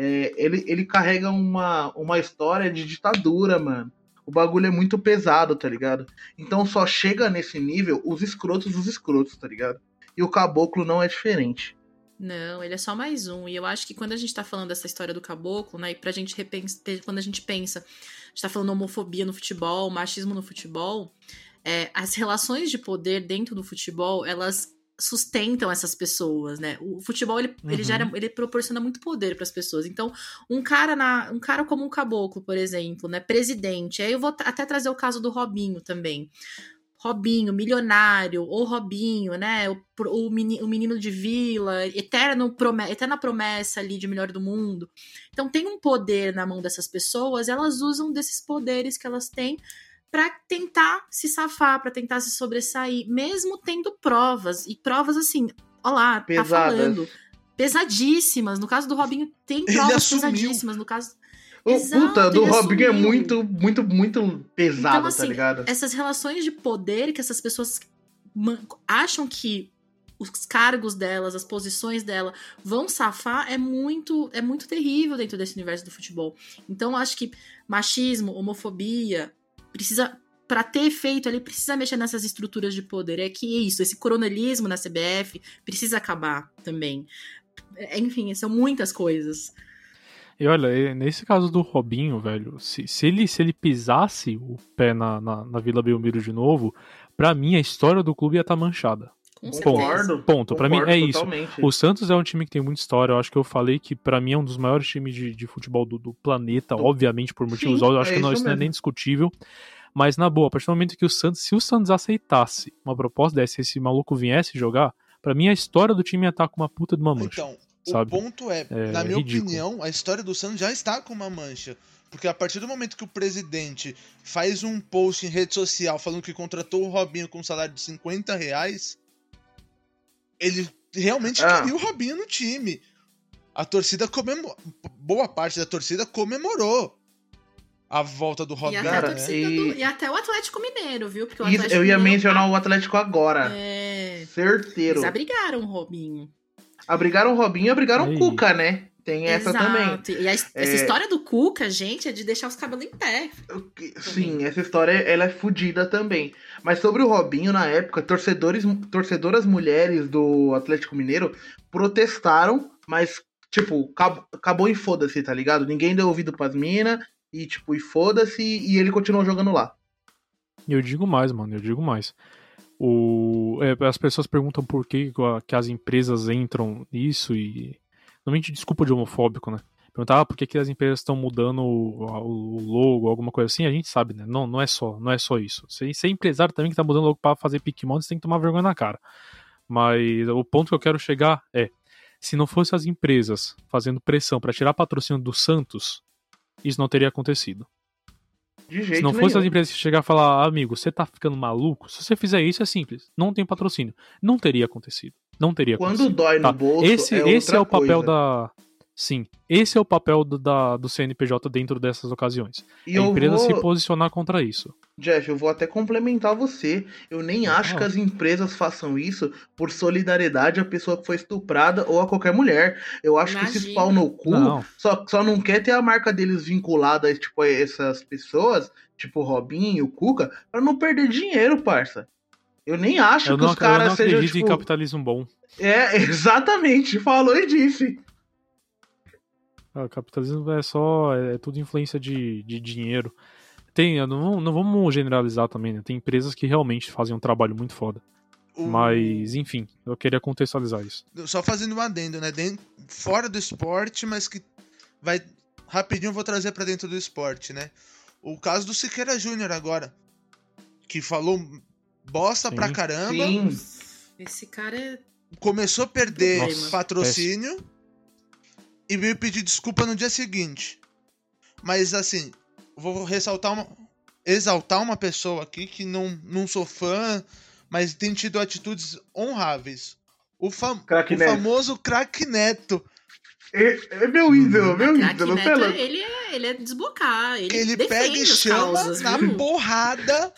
É, ele, ele carrega uma, uma história de ditadura, mano. O bagulho é muito pesado, tá ligado? Então só chega nesse nível os escrotos dos escrotos, tá ligado? E o caboclo não é diferente.
Não, ele é só mais um. E eu acho que quando a gente tá falando dessa história do caboclo, né? E pra gente repensar, quando a gente pensa, a gente tá falando homofobia no futebol, machismo no futebol, é, as relações de poder dentro do futebol, elas sustentam essas pessoas, né? O futebol ele, ele
Uhum.
gera, ele proporciona muito poder para as pessoas. Então, um cara na, um cara como um caboclo, por exemplo, né, presidente. Aí eu vou até trazer o caso do Robinho também. Robinho, milionário, ou Robinho, né? O, o, meni- o menino de vila, eterno prome- eterna promessa ali de melhor do mundo. Então tem um poder na mão dessas pessoas, elas usam desses poderes que elas têm para tentar se safar, para tentar se sobressair, mesmo tendo provas. E provas assim, ó lá, tá falando. Pesadíssimas. No caso do Robinho, tem provas pesadíssimas. No caso.
O
Exato,
puta do Robinho é muito, muito, muito pesado,
Então,
tá
assim,
ligado?
essas relações de poder que essas pessoas acham que os cargos delas, as posições dela vão safar é muito é muito terrível dentro desse universo do futebol. Então eu acho que machismo, homofobia precisa para ter efeito ali precisa mexer nessas estruturas de poder. É que é isso, esse coronelismo na CBF precisa acabar também. É, Enfim, são muitas coisas.
E olha, nesse caso do Robinho, velho, se, se, ele, se ele pisasse o pé na, na, na Vila Belmiro de novo, pra mim a história do clube ia estar manchada.
Com.
Concordo.
Ponto. Pra mim é isso.
totalmente.
O Santos é um time que tem muita história. Eu acho que eu falei que pra mim é um dos maiores times de, de futebol do, do planeta, obviamente, por motivos
Sim,
óbvios. Eu acho
é
que não,
isso
isso não é
mesmo.
nem discutível. Mas na boa, a partir do momento que o Santos, se o Santos aceitasse uma proposta dessa, se esse maluco viesse jogar, pra mim a história do time ia estar com uma puta de uma mancha.
Então,
sabe?
O ponto é, é na minha ridículo. opinião, a história do Santos já está com uma mancha. Porque a partir do momento que o presidente faz um post em rede social falando que contratou o Robinho com um salário de 50 reais, ele realmente ah. queria o Robinho no time. A torcida comemorou. Boa parte da torcida comemorou a volta do Robinho. E
até,
né?
e... Do... e até o Atlético Mineiro, viu?
Porque o Isso, eu ia Mineiro mencionar tá... o Atlético agora. É. Certeiro.
Eles abrigaram o Robinho.
Abrigaram o Robinho e abrigaram o Cuca, né? Tem essa
Exato.
também.
E a, essa é... história do Cuca, gente, é de deixar os cabelos em pé.
Sim, essa história ela é fodida também. Mas sobre o Robinho, na época, torcedores, torcedoras mulheres do Atlético Mineiro protestaram, mas, tipo, acabou, acabou em foda-se, tá ligado? Ninguém deu ouvido pras minas, e, tipo, e foda-se, e ele continuou jogando lá.
Eu digo mais, mano, eu digo mais. O, é, as pessoas perguntam por que, que as empresas entram nisso e. Normalmente desculpa de homofóbico, né? Perguntar ah, por que, que as empresas estão mudando o, o, logo, alguma coisa assim, a gente sabe, né? Não, não é só, não é só isso. Ser, ser empresário também que tá mudando logo para fazer Pikmin, você tem que tomar vergonha na cara. Mas o ponto que eu quero chegar é: se não fosse as empresas fazendo pressão para tirar patrocínio do Santos, isso não teria acontecido.
De jeito
Se não fosse nenhum. as empresas chegar e falar, amigo, você tá ficando maluco? Se você fizer isso, é simples. Não tem patrocínio. Não teria acontecido. Não teria
Quando
acontecido.
dói no tá? bolso.
Esse
é,
esse é o papel
coisa.
da. Sim, esse é o papel do, da, do CNPJ dentro dessas ocasiões. E a empresa vou... se posicionar contra isso.
Jeff, eu vou até complementar você. Eu nem acho que as empresas façam isso por solidariedade à pessoa que foi estuprada ou a qualquer mulher. Eu acho Imagina. que esses pau no cu não. Só, só não quer ter a marca deles vinculada tipo, a essas pessoas, tipo Robinho, Cuca, para não perder dinheiro, parça. Eu nem acho
eu
que
não,
os caras sejam. Eu
não acredito
tipo...
em capitalismo bom.
É, exatamente. Falou e disse.
O capitalismo é só. É, é tudo influência de, de dinheiro. Tem, não, não vamos generalizar também, né? Tem empresas que realmente fazem um trabalho muito foda. O... Mas, enfim, eu queria contextualizar isso.
Só fazendo um adendo, né? Dentro, fora do esporte, mas que vai. Rapidinho eu vou trazer para dentro do esporte, né? O caso do Siqueira Júnior agora. Que falou bosta Sim. pra caramba. Sim.
Esse cara é.
Começou a perder Nossa, patrocínio. Péssimo e veio pedir desculpa no dia seguinte. Mas assim, vou ressaltar uma. Exaltar uma pessoa aqui que não, não sou fã, mas tem tido atitudes honráveis. O, fam o famoso craque Neto.
É, é, meu ídolo, meu ídolo.
Neto, ele, é, ele é desbocar. Ele, ele pega e chama causas,
na
viu?
porrada.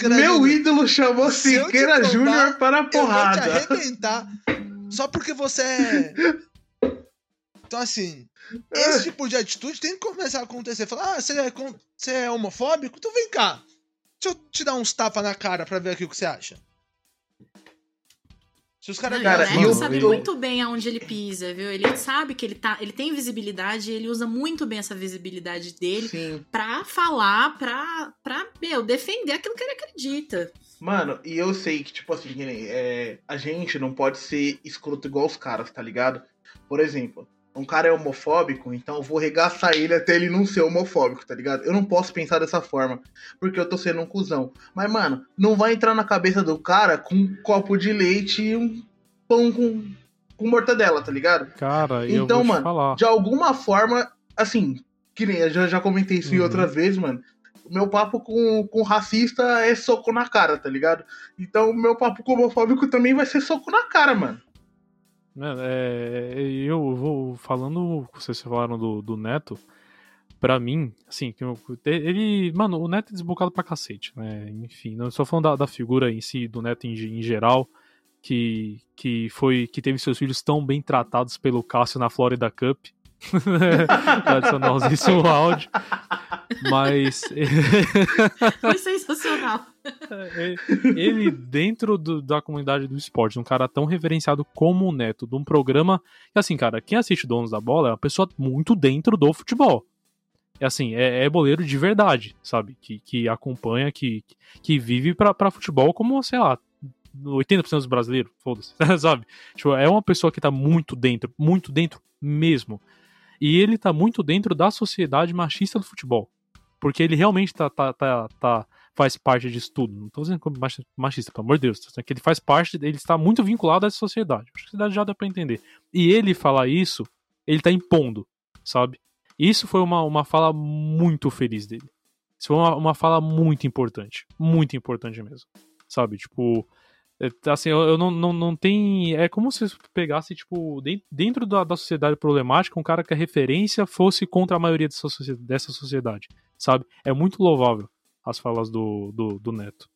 Meu, meu ídolo chamou Siqueira Júnior para a porrada.
Eu vou te arrebentar. Só porque você é então, assim, esse tipo de atitude tem que começar a acontecer. Falar, ah, você é, você é homofóbico? Então vem cá. Deixa eu te dar uns tapas na cara pra ver aqui o que você acha.
Se os caras. Cara, ele sabe eu... muito bem aonde ele pisa, viu? Ele sabe que ele tá. Ele tem visibilidade, ele usa muito bem essa visibilidade dele Sim. pra falar, pra, pra, meu, defender aquilo que ele acredita.
Mano, e eu sei que, tipo assim, é, a gente não pode ser escroto igual os caras, tá ligado? Por exemplo, um cara é homofóbico, então eu vou regaçar ele até ele não ser homofóbico, tá ligado? Eu não posso pensar dessa forma, porque eu tô sendo um cuzão. Mas, mano, não vai entrar na cabeça do cara com um copo de leite e um pão com, com mortadela, tá ligado?
Cara, então,
mano,
falar.
de alguma forma, assim, que nem eu já, já comentei isso uhum. outras vezes, mano. O meu papo com, com racista é soco na cara, tá ligado? Então, o meu papo com homofóbico também vai ser soco na cara, mano.
Né, é, eu vou falando, vocês falaram do, do Neto, pra mim, assim, ele, mano, o Neto é desbocado pra cacete, né? Enfim, não estou falando da, da figura em si, do Neto em, em geral, que, que foi que teve seus filhos tão bem tratados pelo Cássio na Florida Cup. Tradicionalzíssimo áudio. Mas.
Foi sensacional.
É, ele, dentro do, da comunidade do esporte, um cara tão reverenciado como o Neto, de um programa. Que, assim, cara, quem assiste Donos da Bola é uma pessoa muito dentro do futebol. É assim, é, é boleiro de verdade, sabe? Que, que acompanha, que, que vive pra, pra futebol como, sei lá, 80% dos brasileiros, foda-se, sabe? Tipo, é uma pessoa que tá muito dentro, muito dentro mesmo. E ele tá muito dentro da sociedade machista do futebol. Porque ele realmente tá, tá, tá, tá faz parte disso tudo. Não tô dizendo como machista, pelo amor de Deus. Que ele faz parte, ele está muito vinculado à sociedade. A sociedade já dá pra entender. E ele falar isso, ele tá impondo, sabe? Isso foi uma, uma fala muito feliz dele. Isso foi uma, uma fala muito importante. Muito importante mesmo. Sabe? Tipo, é, assim, eu, não, não, não tem. É como se pegasse, tipo, dentro da, da sociedade problemática, um cara que a referência fosse contra a maioria dessa dessa sociedade sabe? É muito louvável as falas do, do, do Neto.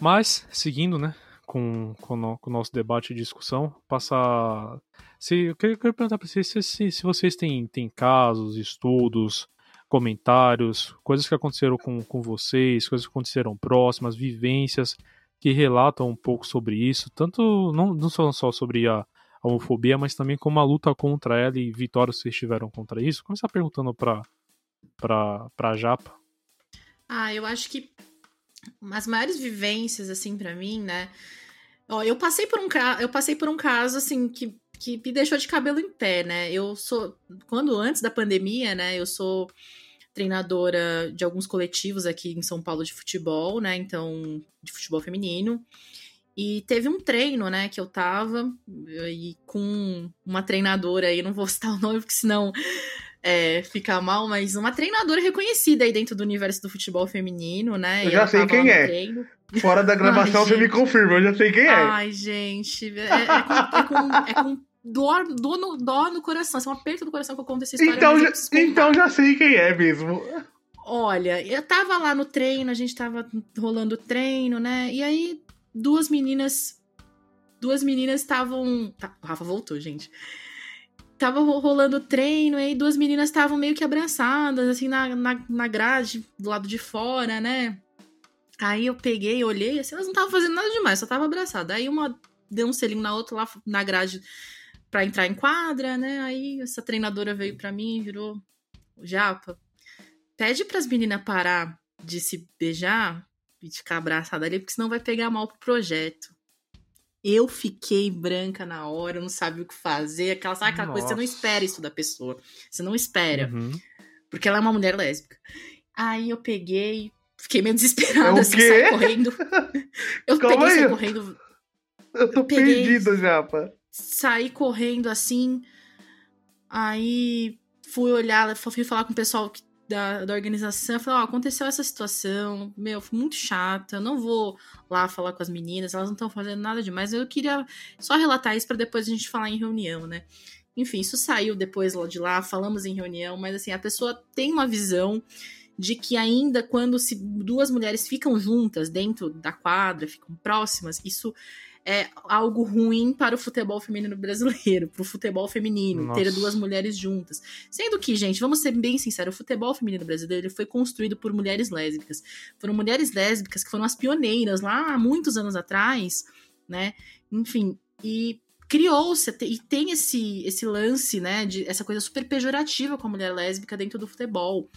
Mas, seguindo, né, com, com, no, com o nosso debate e discussão, passar. Se, eu queria, eu queria perguntar para vocês se, se, se, vocês têm, têm casos, estudos, comentários, coisas que aconteceram com, com vocês, coisas que aconteceram próximas, vivências que relatam um pouco sobre isso, tanto não, não só sobre a, a homofobia, mas também como a luta contra ela e vitórias que vocês tiveram contra isso. Começar perguntando para pra, pra Japa?
Ah, eu acho que as maiores vivências, assim, para mim, né? Ó, eu passei por um eu passei por um caso, assim, que, que me deixou de cabelo em pé, né? Eu sou. Quando antes da pandemia, né? Eu sou treinadora de alguns coletivos aqui em São Paulo de futebol, né? Então, de futebol feminino. E teve um treino, né, que eu tava e com uma treinadora aí, não vou citar o nome, porque senão é, ficar mal, mas uma treinadora reconhecida aí dentro do universo do futebol feminino, né?
Eu já sei quem é. Treino. Fora da gravação Ai, você me confirma, eu já sei quem é.
Ai, gente, é, é com, é com, é com dor, dor, no, dor no coração, assim, um aperto no coração que eu conto essa história.
Então, já, então já sei quem é mesmo.
Olha, eu tava lá no treino, a gente tava rolando treino, né? E aí, duas meninas. Duas meninas estavam. Tá, o Rafa voltou, gente tava rolando treino, e aí duas meninas estavam meio que abraçadas, assim, na, na, na grade, do lado de fora, né? Aí eu peguei, olhei, assim, elas não estavam fazendo nada demais, só tava abraçada. Aí uma deu um selinho na outra lá na grade pra entrar em quadra, né? Aí essa treinadora veio pra mim e virou Japa. Pede pras meninas parar de se beijar e de ficar abraçada ali, porque senão vai pegar mal pro projeto. Eu fiquei branca na hora, não sabia o que fazer. Aquela, sabe aquela coisa, você não espera isso da pessoa. Você não espera. Uhum. Porque ela é uma mulher lésbica. Aí eu peguei, fiquei meio desesperada, é assim, saí correndo. Eu Calma peguei, aí. saí correndo.
Eu tô eu peguei, perdido já, pá.
Saí correndo assim. Aí fui olhar, fui falar com o pessoal da, da organização, falei, ó, oh, aconteceu essa situação, meu, foi muito chata, eu não vou lá falar com as meninas, elas não estão fazendo nada demais, eu queria só relatar isso para depois a gente falar em reunião, né? Enfim, isso saiu depois lá de lá, falamos em reunião, mas assim, a pessoa tem uma visão de que ainda quando se duas mulheres ficam juntas dentro da quadra, ficam próximas, isso é algo ruim para o futebol feminino brasileiro, para o futebol feminino, Nossa. ter duas mulheres juntas. Sendo que, gente, vamos ser bem sinceros, o futebol feminino brasileiro foi construído por mulheres lésbicas. Foram mulheres lésbicas que foram as pioneiras lá há muitos anos atrás, né? Enfim, e criou-se e tem esse esse lance, né, de essa coisa super pejorativa com a mulher lésbica dentro do futebol.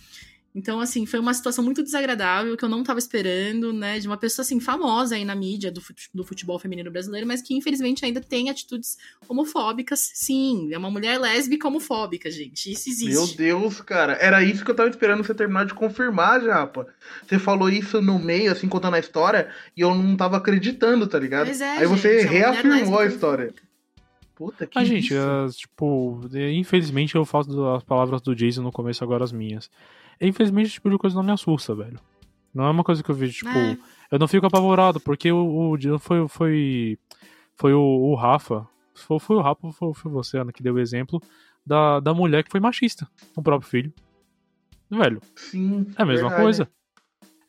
Então, assim, foi uma situação muito desagradável que eu não tava esperando, né? De uma pessoa, assim, famosa aí na mídia do, do futebol feminino brasileiro, mas que infelizmente ainda tem atitudes homofóbicas. Sim, é uma mulher lésbica homofóbica, gente. Isso existe.
Meu Deus, cara. Era isso que eu tava esperando você terminar de confirmar, Japa. Você falou isso no meio, assim, contando a história, e eu não tava acreditando, tá ligado?
Mas é,
aí você gente, é reafirmou a história.
Puta que Mas, gente, as, tipo, infelizmente eu faço as palavras do Jason no começo, agora as minhas. Infelizmente, esse tipo de coisa não me assusta, velho. Não é uma coisa que eu vejo, tipo. É. Eu não fico apavorado, porque o, o foi, foi, foi o, o Rafa. Foi, foi o Rafa, foi, foi você, Ana, que deu o exemplo da, da mulher que foi machista com o próprio filho. Velho.
Sim.
É a mesma verdade. coisa.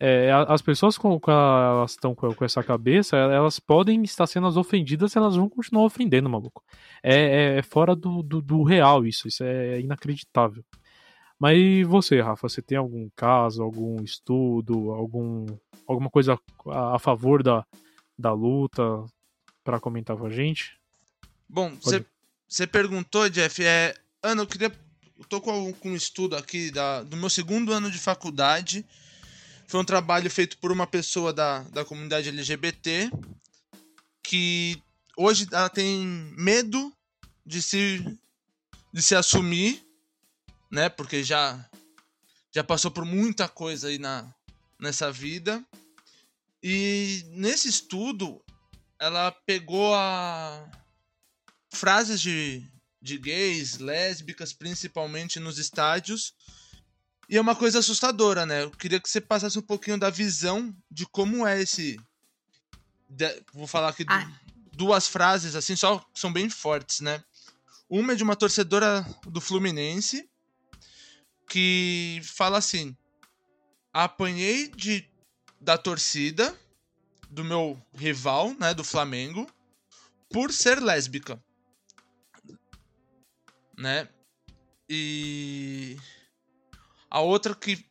É, as pessoas com, com elas estão com, com, essa cabeça, elas podem estar sendo as ofendidas, elas vão continuar ofendendo, maluco. É, é, é fora do, do, do real isso, isso é inacreditável. Mas e você, Rafa? Você tem algum caso, algum estudo, algum, alguma coisa a, a favor da, da luta para comentar com a gente?
Bom, você perguntou, Jeff, é, Ana, eu queria. Eu tô com, com um estudo aqui da, do meu segundo ano de faculdade. Foi um trabalho feito por uma pessoa da, da comunidade LGBT que hoje ela tem medo de se, de se assumir né? Porque já já passou por muita coisa aí na, nessa vida. E nesse estudo, ela pegou a frases de, de gays, lésbicas, principalmente nos estádios. E é uma coisa assustadora, né? Eu queria que você passasse um pouquinho da visão de como é esse. De... Vou falar aqui ah. duas frases, assim, só que são bem fortes, né? Uma é de uma torcedora do Fluminense que fala assim: apanhei de da torcida do meu rival, né, do Flamengo, por ser lésbica, né? E a outra que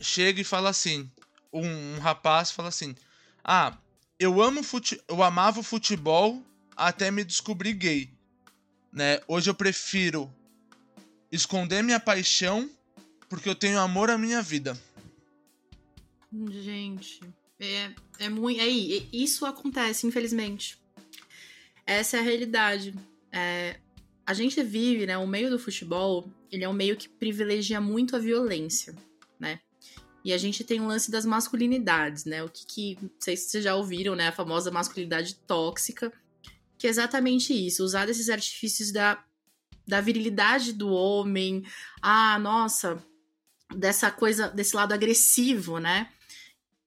chega e fala assim, um, um rapaz fala assim: "Ah, eu amo fute eu amava o futebol até me descobrir gay, né? Hoje eu prefiro esconder minha paixão porque eu tenho amor à minha vida."
Gente, é, é muito. Aí, é, isso acontece, infelizmente. Essa é a realidade. É, a gente vive, né? O meio do futebol, ele é um meio que privilegia muito a violência, né? E a gente tem o um lance das masculinidades, né? O que, que não sei se vocês já ouviram, né? A famosa masculinidade tóxica, que é exatamente isso, usar esses artifícios da, da virilidade do homem, ah, nossa, dessa coisa, desse lado agressivo, né?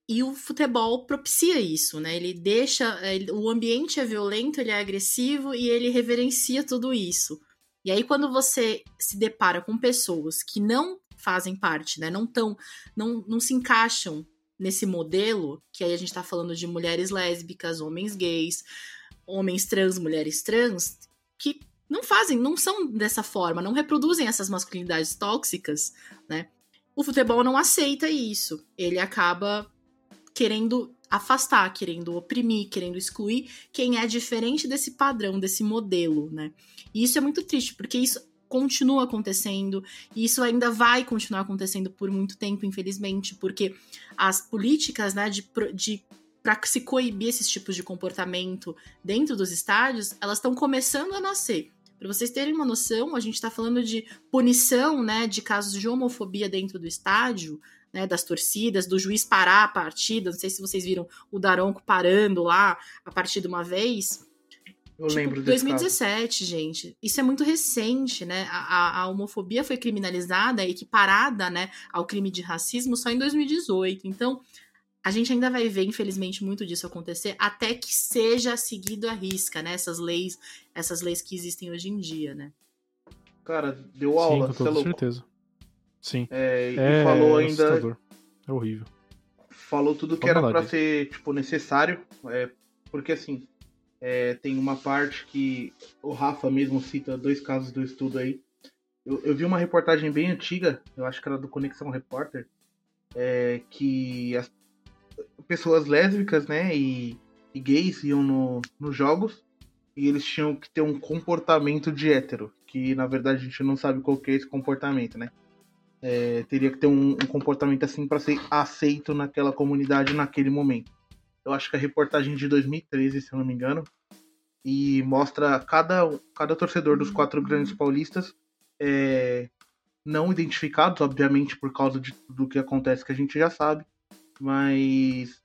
E o futebol propicia isso, né? Ele deixa. Ele, o ambiente é violento, ele é agressivo e ele reverencia tudo isso. E aí, quando você se depara com pessoas que não fazem parte, né? Não tão. Não, não se encaixam nesse modelo, que aí a gente tá falando de mulheres lésbicas, homens gays, homens trans, mulheres trans, que não fazem, não são dessa forma, não reproduzem essas masculinidades tóxicas, né? O futebol não aceita isso. Ele acaba querendo afastar, querendo oprimir, querendo excluir quem é diferente desse padrão, desse modelo, né? E isso é muito triste, porque isso continua acontecendo e isso ainda vai continuar acontecendo por muito tempo, infelizmente, porque as políticas, né, de, de para se coibir esses tipos de comportamento dentro dos estádios, elas estão começando a nascer. Para vocês terem uma noção, a gente está falando de punição, né, de casos de homofobia dentro do estádio, né, das torcidas, do juiz parar a partida. Não sei se vocês viram o Daronco parando lá a partida uma vez.
Eu tipo, lembro
desse 2017, caso. gente. Isso é muito recente, né? A, a, homofobia foi criminalizada, equiparada, né, ao crime de racismo só em 2018. Então, a gente ainda vai ver, infelizmente, muito disso acontecer até que seja seguido a risca, né? Essas leis, essas leis que existem hoje em dia, né?
Cara, deu aula,
Sim, com toda certeza. Sim.
É, e é, falou ainda.
Assustador. É horrível.
Falou tudo que Vamos era para ser, tipo, necessário. É, porque assim, é, tem uma parte que o Rafa mesmo cita dois casos do estudo aí. Eu, eu vi uma reportagem bem antiga, eu acho que era do Conexão Repórter, é, que as pessoas lésbicas, né, e, e gays iam no, nos jogos e eles tinham que ter um comportamento de hétero, que na verdade a gente não sabe qual que é esse comportamento, né? é, teria que ter um, um comportamento assim para ser aceito naquela comunidade naquele momento. Eu acho que a reportagem de 2013, se eu não me engano, e mostra cada, cada torcedor dos quatro grandes paulistas é, não identificados, obviamente, por causa de tudo que acontece que a gente já sabe, mas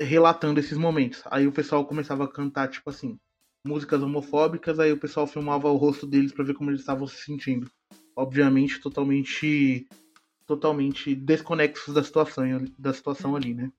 relatando esses momentos. Aí o pessoal começava a cantar, tipo assim, músicas homofóbicas, aí o pessoal filmava o rosto deles para ver como eles estavam se sentindo obviamente totalmente totalmente desconexos da situação da situação ali, né?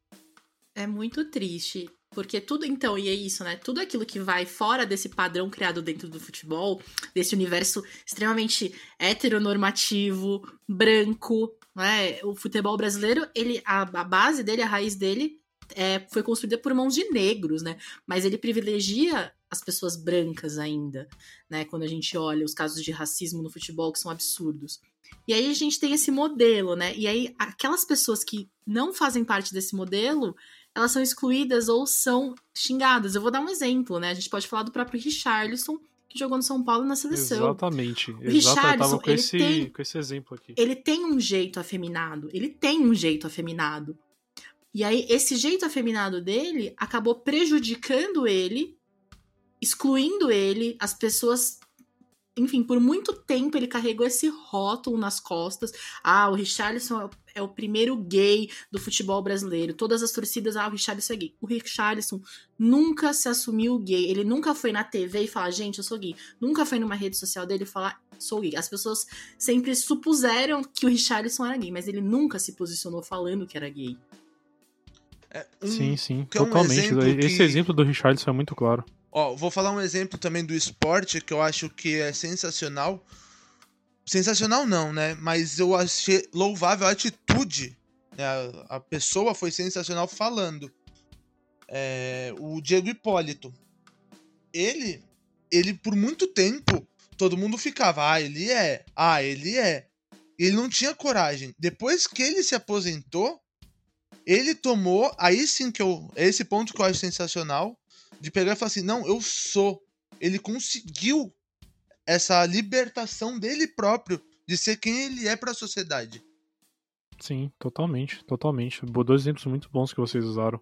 É muito triste, porque tudo então, e é isso, né? Tudo aquilo que vai fora desse padrão criado dentro do futebol, desse universo extremamente heteronormativo, branco, né? O futebol brasileiro, ele a, a base dele, a raiz dele é, foi construída por mãos de negros, né? Mas ele privilegia as pessoas brancas ainda, né? Quando a gente olha os casos de racismo no futebol que são absurdos. E aí a gente tem esse modelo, né? E aí aquelas pessoas que não fazem parte desse modelo, elas são excluídas ou são xingadas. Eu vou dar um exemplo, né? A gente pode falar do próprio Richarlison, que jogou no São Paulo na seleção.
Exatamente. O Richarlison, com, esse, tem, com esse exemplo aqui.
Ele tem um jeito afeminado. Ele tem um jeito afeminado. E aí, esse jeito afeminado dele acabou prejudicando ele excluindo ele, as pessoas enfim, por muito tempo ele carregou esse rótulo nas costas. Ah, o Richarlison é o primeiro gay do futebol brasileiro. Todas as torcidas, ah, o Richarlison é gay. O Richarlison nunca se assumiu gay. Ele nunca foi na TV e falar, gente, eu sou gay. Nunca foi numa rede social dele falar, sou gay. As pessoas sempre supuseram que o Richarlison era gay, mas ele nunca se posicionou falando que era gay.
É um, sim, sim, totalmente. Um Esse que... exemplo do Richarlison é muito claro.
Ó, vou falar um exemplo também do esporte que eu acho que é sensacional. Sensacional não, né? Mas eu achei louvável a atitude. Né? A, pessoa foi sensacional falando. É, o Diego Hipólito. Ele, ele por muito tempo, todo mundo ficava, ah, ele é, ah, ele é. Ele não tinha coragem. Depois que ele se aposentou, ele tomou, aí sim que eu, é esse ponto que eu acho sensacional, de pegar e falar assim: não, eu sou. Ele conseguiu essa libertação dele próprio de ser quem ele é para a sociedade.
Sim, totalmente, totalmente. Dois exemplos muito bons que vocês usaram.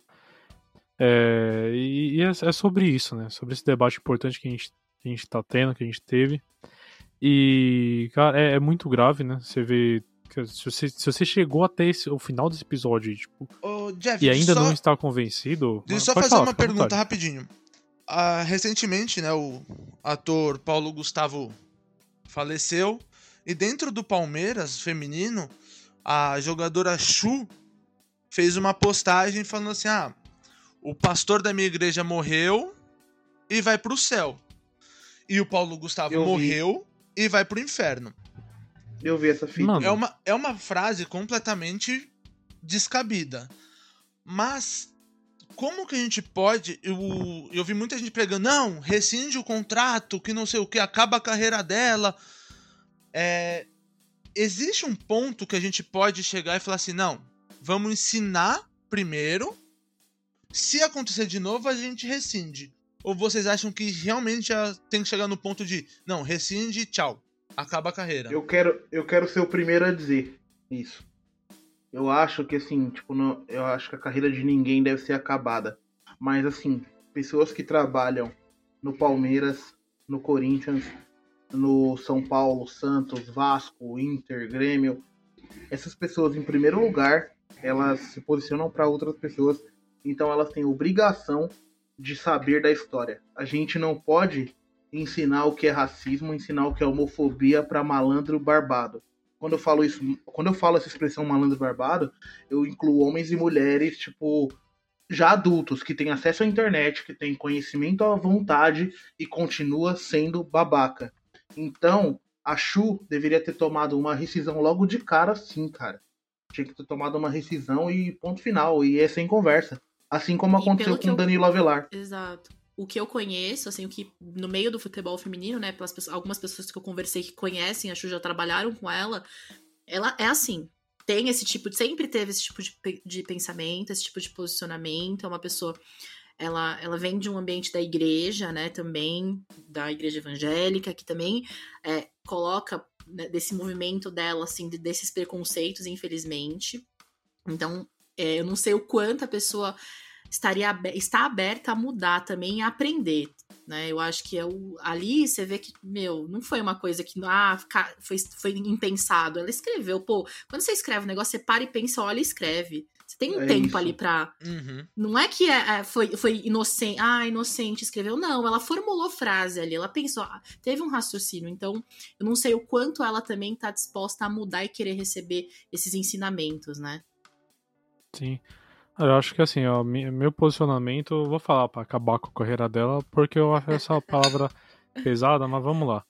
É, e, e é, é, sobre isso, né? Sobre esse debate importante que a gente, que a gente tá tendo, que a gente teve. E, cara, é, é muito grave, né? Você vê. Se você, se você chegou até esse, o final desse episódio tipo, Jeff, e ainda não está convencido.
Deixa eu só fazer falar, uma pergunta vontade. rapidinho. Ah, recentemente, né, o ator Paulo Gustavo faleceu. E dentro do Palmeiras feminino, a jogadora Chu fez uma postagem falando assim: ah, o pastor da minha igreja morreu e vai pro céu. E o Paulo Gustavo eu morreu vi. e vai pro inferno.
Eu vi essa fita.
É uma, é uma frase completamente descabida. Mas como que a gente pode. Eu, eu vi muita gente pregando, não, rescinde o contrato, que não sei o que, acaba a carreira dela. É, existe um ponto que a gente pode chegar e falar assim: não, vamos ensinar primeiro. Se acontecer de novo, a gente rescinde. Ou vocês acham que realmente tem que chegar no ponto de, não, rescinde, tchau, acaba a carreira?
Eu quero, eu quero ser o primeiro a dizer isso. Eu acho que assim, tipo, não, eu acho que a carreira de ninguém deve ser acabada. Mas assim, pessoas que trabalham no Palmeiras, no Corinthians, no São Paulo, Santos, Vasco, Inter, Grêmio, essas pessoas em primeiro lugar, elas se posicionam para outras pessoas, então elas têm obrigação de saber da história. A gente não pode ensinar o que é racismo, ensinar o que é homofobia para malandro barbado quando eu falo isso, quando eu falo essa expressão malandro barbado, eu incluo homens e mulheres, tipo, já adultos, que têm acesso à internet, que têm conhecimento à vontade e continua sendo babaca. Então, a Chu deveria ter tomado uma rescisão logo de cara, sim, cara. Tinha que ter tomado uma rescisão e ponto final, e é sem conversa. Assim como aconteceu com o eu... Danilo Avelar.
Exato o que eu conheço, assim, o que no meio do futebol feminino, né, pelas pessoas, algumas pessoas que eu conversei que conhecem, acho que já trabalharam com ela, ela é assim, tem esse tipo, sempre teve esse tipo de, de pensamento, esse tipo de posicionamento, é uma pessoa ela, ela vem de um ambiente da igreja, né, também, da igreja evangélica, que também é, coloca né, desse movimento dela, assim, desses preconceitos, infelizmente. Então, é, eu não sei o quanto a pessoa estaria está aberta a mudar também e a aprender. Né? Eu acho que eu, ali você vê que, meu, não foi uma coisa que ah, foi, foi impensado. Ela escreveu, pô, quando você escreve um negócio, você para e pensa, olha e escreve. Você tem um é tempo isso. ali pra. Uhum. Não é que é, é, foi, foi inocente, ah, inocente escreveu. Não, ela formulou frase ali, ela pensou, ah, teve um raciocínio. Então, eu não sei o quanto ela também tá disposta a mudar e querer receber esses ensinamentos, né?
Sim. Eu acho que assim, ó, meu posicionamento, eu vou falar para acabar com a carreira dela, porque eu acho essa palavra pesada, mas vamos lá.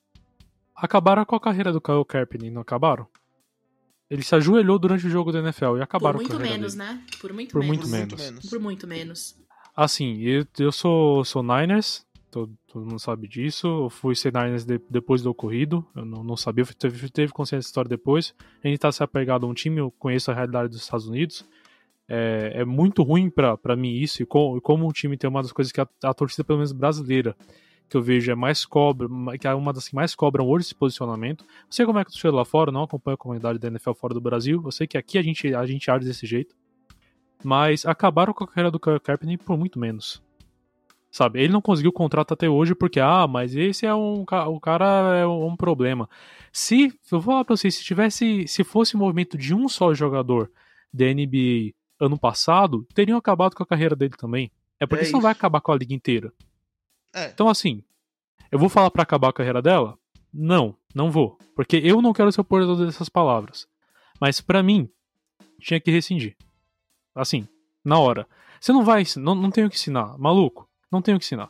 Acabaram com a carreira do Kyle Kaepernick, não acabaram? Ele se ajoelhou durante o jogo da NFL e acabaram
Por muito
com a
menos,
dele.
né? Por muito,
Por
menos.
muito menos.
Por muito menos.
Assim, eu, eu sou, sou Niners, todo, todo mundo sabe disso. Eu fui ser Niners de, depois do ocorrido, eu não, não sabia, teve, teve consciência dessa história depois. A gente tá se apegado a um time, eu conheço a realidade dos Estados Unidos. É, é muito ruim para mim isso, e, com, como o time tem uma das coisas que a, a, torcida, pelo menos brasileira, que eu vejo é mais cobra, que é uma das que mais cobram hoje esse posicionamento. Não sei como é que chega lá fora, não acompanho a comunidade da NFL fora do Brasil, eu sei que aqui a gente, a gente age desse jeito, mas acabaram com a carreira do Kaepernick por muito menos. Sabe? Ele não conseguiu contrato até hoje porque, ah, mas esse é um. O cara é um problema. Se, eu vou falar pra vocês, se tivesse. Se fosse o movimento de um só jogador da NBA ano passado, teriam acabado com a carreira dele também. É porque é isso não vai acabar com a liga inteira. É. Então, assim, eu vou falar para acabar a carreira dela? Não, não vou. Porque eu não quero ser o portador dessas palavras. Mas para mim, tinha que rescindir. Assim, na hora. Você não vai, não, não tem o que ensinar. Maluco, não tem o que ensinar.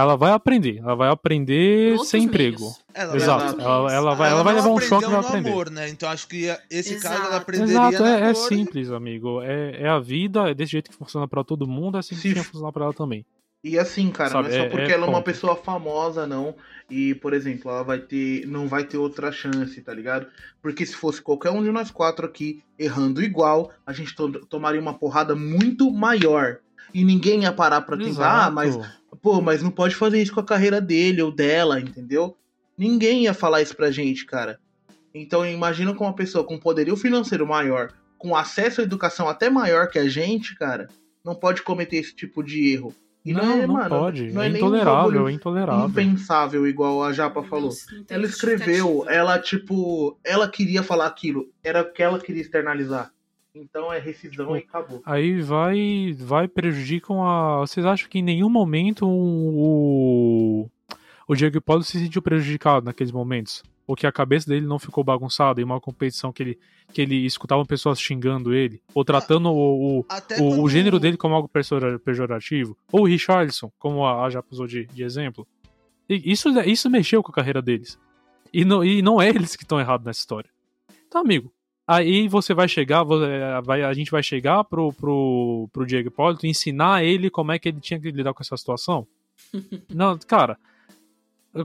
Ela vai aprender, ela vai aprender sem emprego. Ela Exato. Ela, ela, vai, ela, ela vai levar um choque e vai aprender. Amor,
né? Então acho que esse Exato. caso ela aprenderia
Exato, é, é simples, amigo. É, é a vida, é desse jeito que funciona para todo mundo, é assim que tinha que funcionar para ela também.
E assim, cara, Sabe, não é só é, porque é, ela é uma pessoa famosa, não. E, por exemplo, ela vai ter. Não vai ter outra chance, tá ligado? Porque se fosse qualquer um de nós quatro aqui errando igual, a gente to tomaria uma porrada muito maior. E ninguém ia parar pra tentar, ah, mas. Pô, mas não pode fazer isso com a carreira dele ou dela, entendeu? Ninguém ia falar isso pra gente, cara. Então imagina com uma pessoa com poderio financeiro maior, com acesso à educação até maior que a gente, cara, não pode cometer esse tipo de erro.
E não, não, é, não mano, pode. Não é, é intolerável, é intolerável.
Impensável, igual a Japa falou. ela escreveu, ela, tipo, ela queria falar aquilo. Era o que ela queria externalizar. Então é rescisão e acabou.
Aí vai, vai prejudicam a. Vocês acham que em nenhum momento o, o Diego Paulo se sentiu prejudicado naqueles momentos? ou que a cabeça dele não ficou bagunçada em uma competição que ele, que ele escutava pessoas xingando ele, ou tratando ah, o, o, o, o, gênero dele como algo pejorativo, ou o Richardson, como a, a já usou de, de exemplo. E isso, isso mexeu com a carreira deles. E não, e não é eles que estão errados nessa história. Então, amigo, aí você vai chegar, é, vai, a gente vai chegar pro, pro, pro Diego Hipólito e ensinar ele como é que ele tinha que lidar com essa situação. não, cara,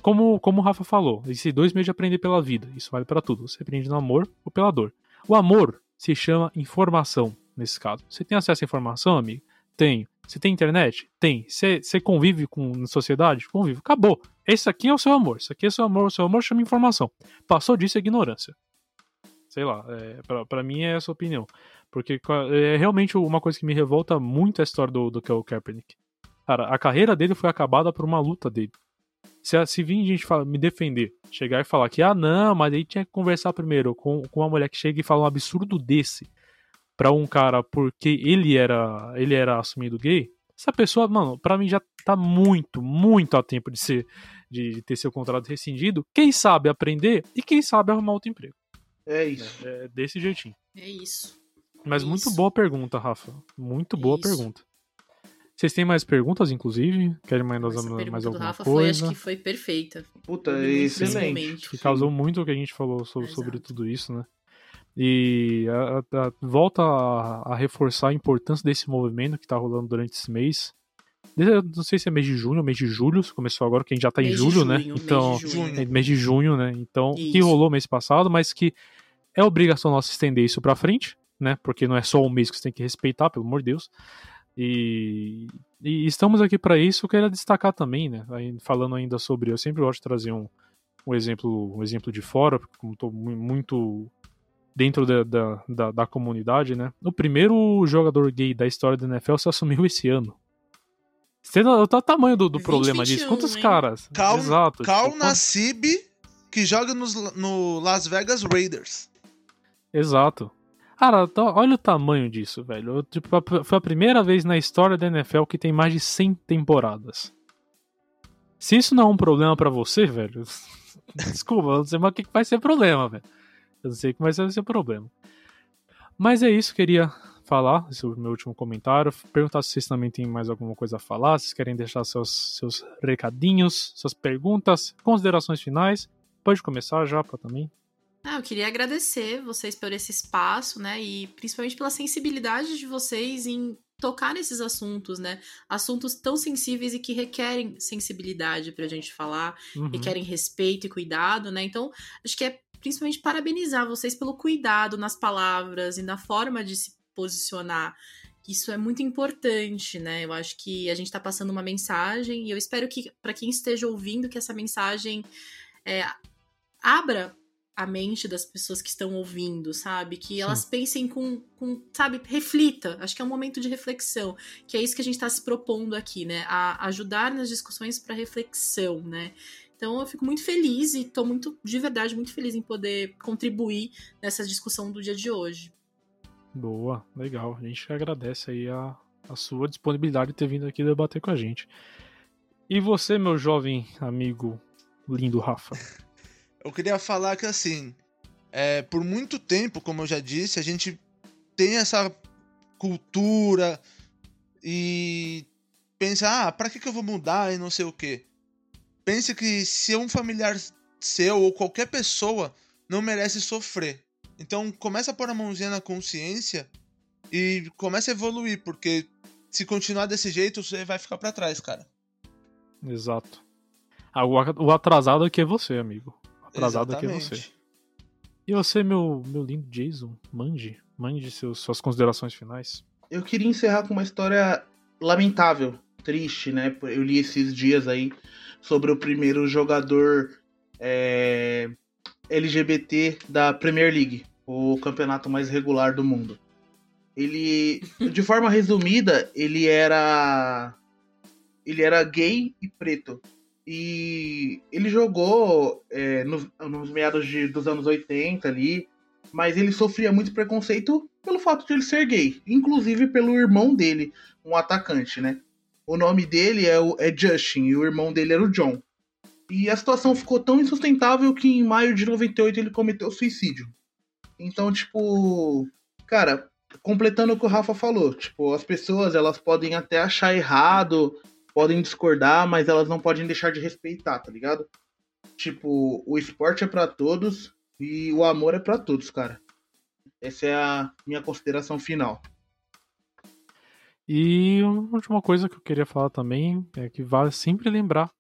como, como o Rafa falou, esses dois meios de aprender pela vida. Isso vale para tudo. Você aprende no amor ou pela dor. O amor se chama informação, nesse caso. Você tem acesso à informação, amigo? Tenho. Você tem internet? Tem. Você, você convive com sociedade? Convive. Acabou. Esse aqui é o seu amor. Esse aqui é o seu amor. O seu amor chama informação. Passou disso é ignorância. Sei lá. É, pra mim é essa a opinião. Porque é realmente uma coisa que me revolta muito a história do, do Kel Kaepernick. Cara, a carreira dele foi acabada por uma luta dele. Se, se vir gente fala, me defender, chegar e falar que, ah, não, mas aí tinha que conversar primeiro com, com uma mulher que chega e fala um absurdo desse pra um cara porque ele era, ele era assumido gay, essa pessoa, mano, pra mim já tá muito, muito a tempo de ser de ter seu contrato rescindido. Quem sabe aprender e quem sabe arrumar outro emprego.
É isso.
É, é desse jeitinho.
É isso.
Mas
é
muito isso. boa pergunta, Rafa. Muito boa isso. pergunta. Vocês têm mais perguntas, inclusive? Querem mais, mais alguma
Rafa
coisa? Foi,
acho que foi perfeita.
Puta, excelente.
Que causou muito o que a gente falou sobre, sobre tudo isso, né? E a, a, volta a, a, reforçar a importância desse movimento que tá rolando durante esse mês. Não sei se é mês de junho ou mês de julho, começou agora, que a gente já tá mês em julho, né? junho, né? Então, mês de junho. É mês de junho, né? Então, isso. que rolou mês passado, mas que é obrigação nossa estender isso pra frente, né? Porque não é só um mês que você tem que respeitar, pelo amor de Deus. E, e estamos aqui para isso. Eu queria destacar também, né? Falando ainda sobre. Eu sempre gosto de trazer um, um exemplo um exemplo de fora, porque como estou muito dentro da, da, da, da, comunidade, né? O primeiro jogador gay da história da NFL se assumiu esse ano. Você tá o tamanho do, do problema 21, disso? Quantos hein? caras?
Cal, Exato. Cal tipo, Nassib, que joga nos, no Las Vegas Raiders.
Exato. Cara, olha o tamanho disso, velho. Tipo, foi a primeira vez na história da NFL que tem mais de 100 temporadas. Se isso não é um problema para você, velho, desculpa, eu não sei mais o que vai ser problema, velho. Eu não sei o que vai ser problema. Mas é isso, queria falar, esse é o meu último comentário. Perguntar se vocês também têm mais alguma coisa a falar, se querem deixar seus, seus recadinhos, suas perguntas, considerações finais. Pode começar já, para também.
Ah, eu queria agradecer vocês por esse espaço, né? E principalmente pela sensibilidade de vocês em tocar nesses assuntos, né? Assuntos tão sensíveis e que requerem sensibilidade pra gente falar, uhum. requerem respeito e cuidado, né? Então, acho que é principalmente parabenizar vocês pelo cuidado nas palavras e na forma de se posicionar. Isso é muito importante, né? Eu acho que a gente tá passando uma mensagem e eu espero que, para quem esteja ouvindo, que essa mensagem é, abra a mente das pessoas que estão ouvindo, sabe? Que elas Sim. pensem com, com, sabe, reflita. Acho que é um momento de reflexão, que é isso que a gente está se propondo aqui, né? A ajudar nas discussões para reflexão, né? Então eu fico muito feliz e estou muito, de verdade, muito feliz em poder contribuir nessa discussão do dia de hoje.
Boa, legal. A gente agradece aí a, a sua disponibilidade de ter vindo aqui debater com a gente. E você, meu jovem amigo lindo Rafa?
Eu queria falar que assim, é, por muito tempo, como eu já disse, a gente tem essa cultura e pensa, ah, pra que, que eu vou mudar e não sei o que. Pense que se um familiar seu ou qualquer pessoa não merece sofrer. Então começa a pôr a mãozinha na consciência e começa a evoluir, porque se continuar desse jeito, você vai ficar para trás, cara.
Exato. Ah, o atrasado aqui é você, amigo atrasado Exatamente. aqui você. E você, meu, meu lindo Jason, mande, mande seus, suas considerações finais.
Eu queria encerrar com uma história lamentável, triste, né? Eu li esses dias aí sobre o primeiro jogador é, LGBT da Premier League, o campeonato mais regular do mundo. Ele, de forma resumida, ele era ele era gay e preto. E ele jogou é, nos, nos, meados de, dos anos 80 ali, mas ele sofria muito preconceito pelo fato de ele ser gay, inclusive pelo irmão dele, um atacante, né? O nome dele é, o, é Justin e o irmão dele era o John. E a situação ficou tão insustentável que em maio de 98 ele cometeu suicídio. Então, tipo, cara, completando o que o Rafa falou, tipo, as pessoas elas podem até achar errado podem discordar, mas elas não podem deixar de respeitar, tá ligado? Tipo, o esporte é para todos e o amor é para todos, cara. Essa é a minha consideração final.
E uma última coisa que eu queria falar também é que vale sempre lembrar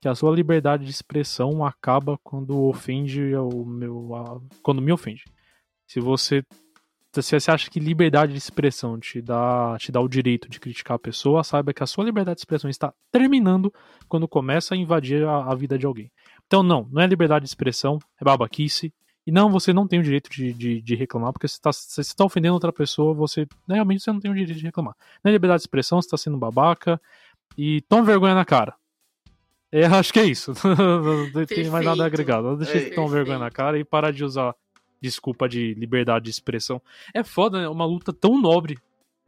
que a sua liberdade de expressão acaba quando ofende o meu, a, quando me ofende. Se você se você acha que liberdade de expressão te dá, te dá o direito de criticar a pessoa, saiba que a sua liberdade de expressão está terminando quando começa a invadir a, a vida de alguém. Então, não, não é liberdade de expressão, é babaquice. E não, você não tem o direito de, de, de reclamar, porque se você está tá ofendendo outra pessoa, você realmente você não tem o direito de reclamar. Não é liberdade de expressão, você está sendo babaca. E toma vergonha na cara. É, acho que é isso. não tem mais nada agregado. Deixa é, de tomar vergonha na cara e parar de usar desculpa de liberdade de expressão. É foda, né? Uma luta tão nobre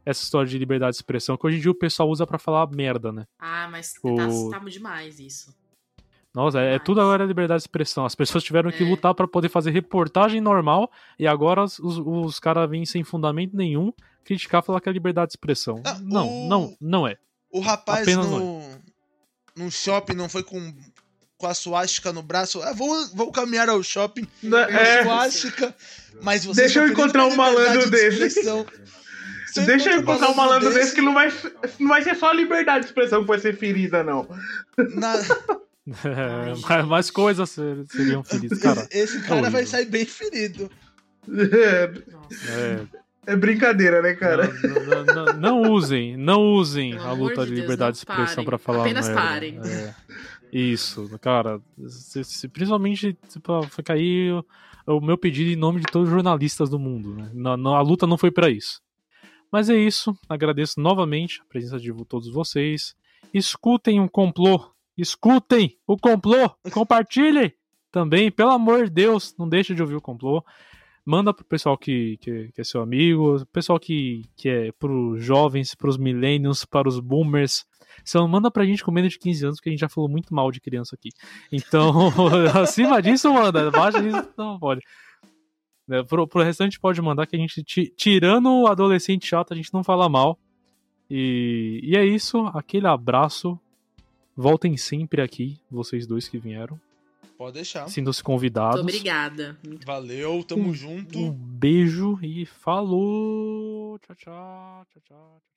essa história de liberdade de expressão que hoje em dia o pessoal usa para falar merda, né?
Ah, mas o... tá, tá demais isso.
Nossa, é, é, tudo agora liberdade de expressão. As pessoas tiveram que é. lutar para poder fazer reportagem normal e agora os, os caras vêm sem fundamento nenhum criticar falar que é liberdade de expressão. Ah, não, o... não, não é.
O rapaz Apenas no, não é. no shopping não foi com com a suástica no braço. Ah, vou, vou caminhar ao shopping com é. suástica, mas você
Deixa eu encontrar um malandro de desse. Deixa eu encontrar um malandro desse, desse que não vai, não vai ser só a liberdade de expressão que vai ser ferida, não.
Na... É, mais coisas seriam feridas, cara.
Esse cara vai sair bem ferido.
É. É brincadeira, né, cara?
Não, não, não, não usem, não usem a luta de, de liberdade de expressão para falar
Apenas merda. parem.
Isso, cara. Se, se, principalmente tipo, fica aí o, o, meu pedido em nome de todos os jornalistas do mundo. Né? Na, na, a luta não foi para isso. Mas é isso. Agradeço novamente a presença de todos vocês. Escutem o um complô. Escutem o complô. Compartilhem também. Pelo amor de Deus, não deixe de ouvir o complô. Manda pro pessoal que, que, que é seu amigo, pessoal que, que é pros jovens, pros millennials, para os boomers você não manda pra gente com menos de 15 anos, porque a gente já falou muito mal de criança aqui. Então, acima disso, manda. Abaixo disso, não pode. É, pro, pro restante pode mandar que a gente, tirando o adolescente chato, a gente não fala mal. E, e é isso, aquele abraço. Voltem sempre aqui, vocês dois que vieram.
Pode deixar.
Sintam-se convidados.
Muito obrigada.
Valeu, tamo
um,
junto.
Um beijo e falou. Tchau, tchau, tchau, tchau.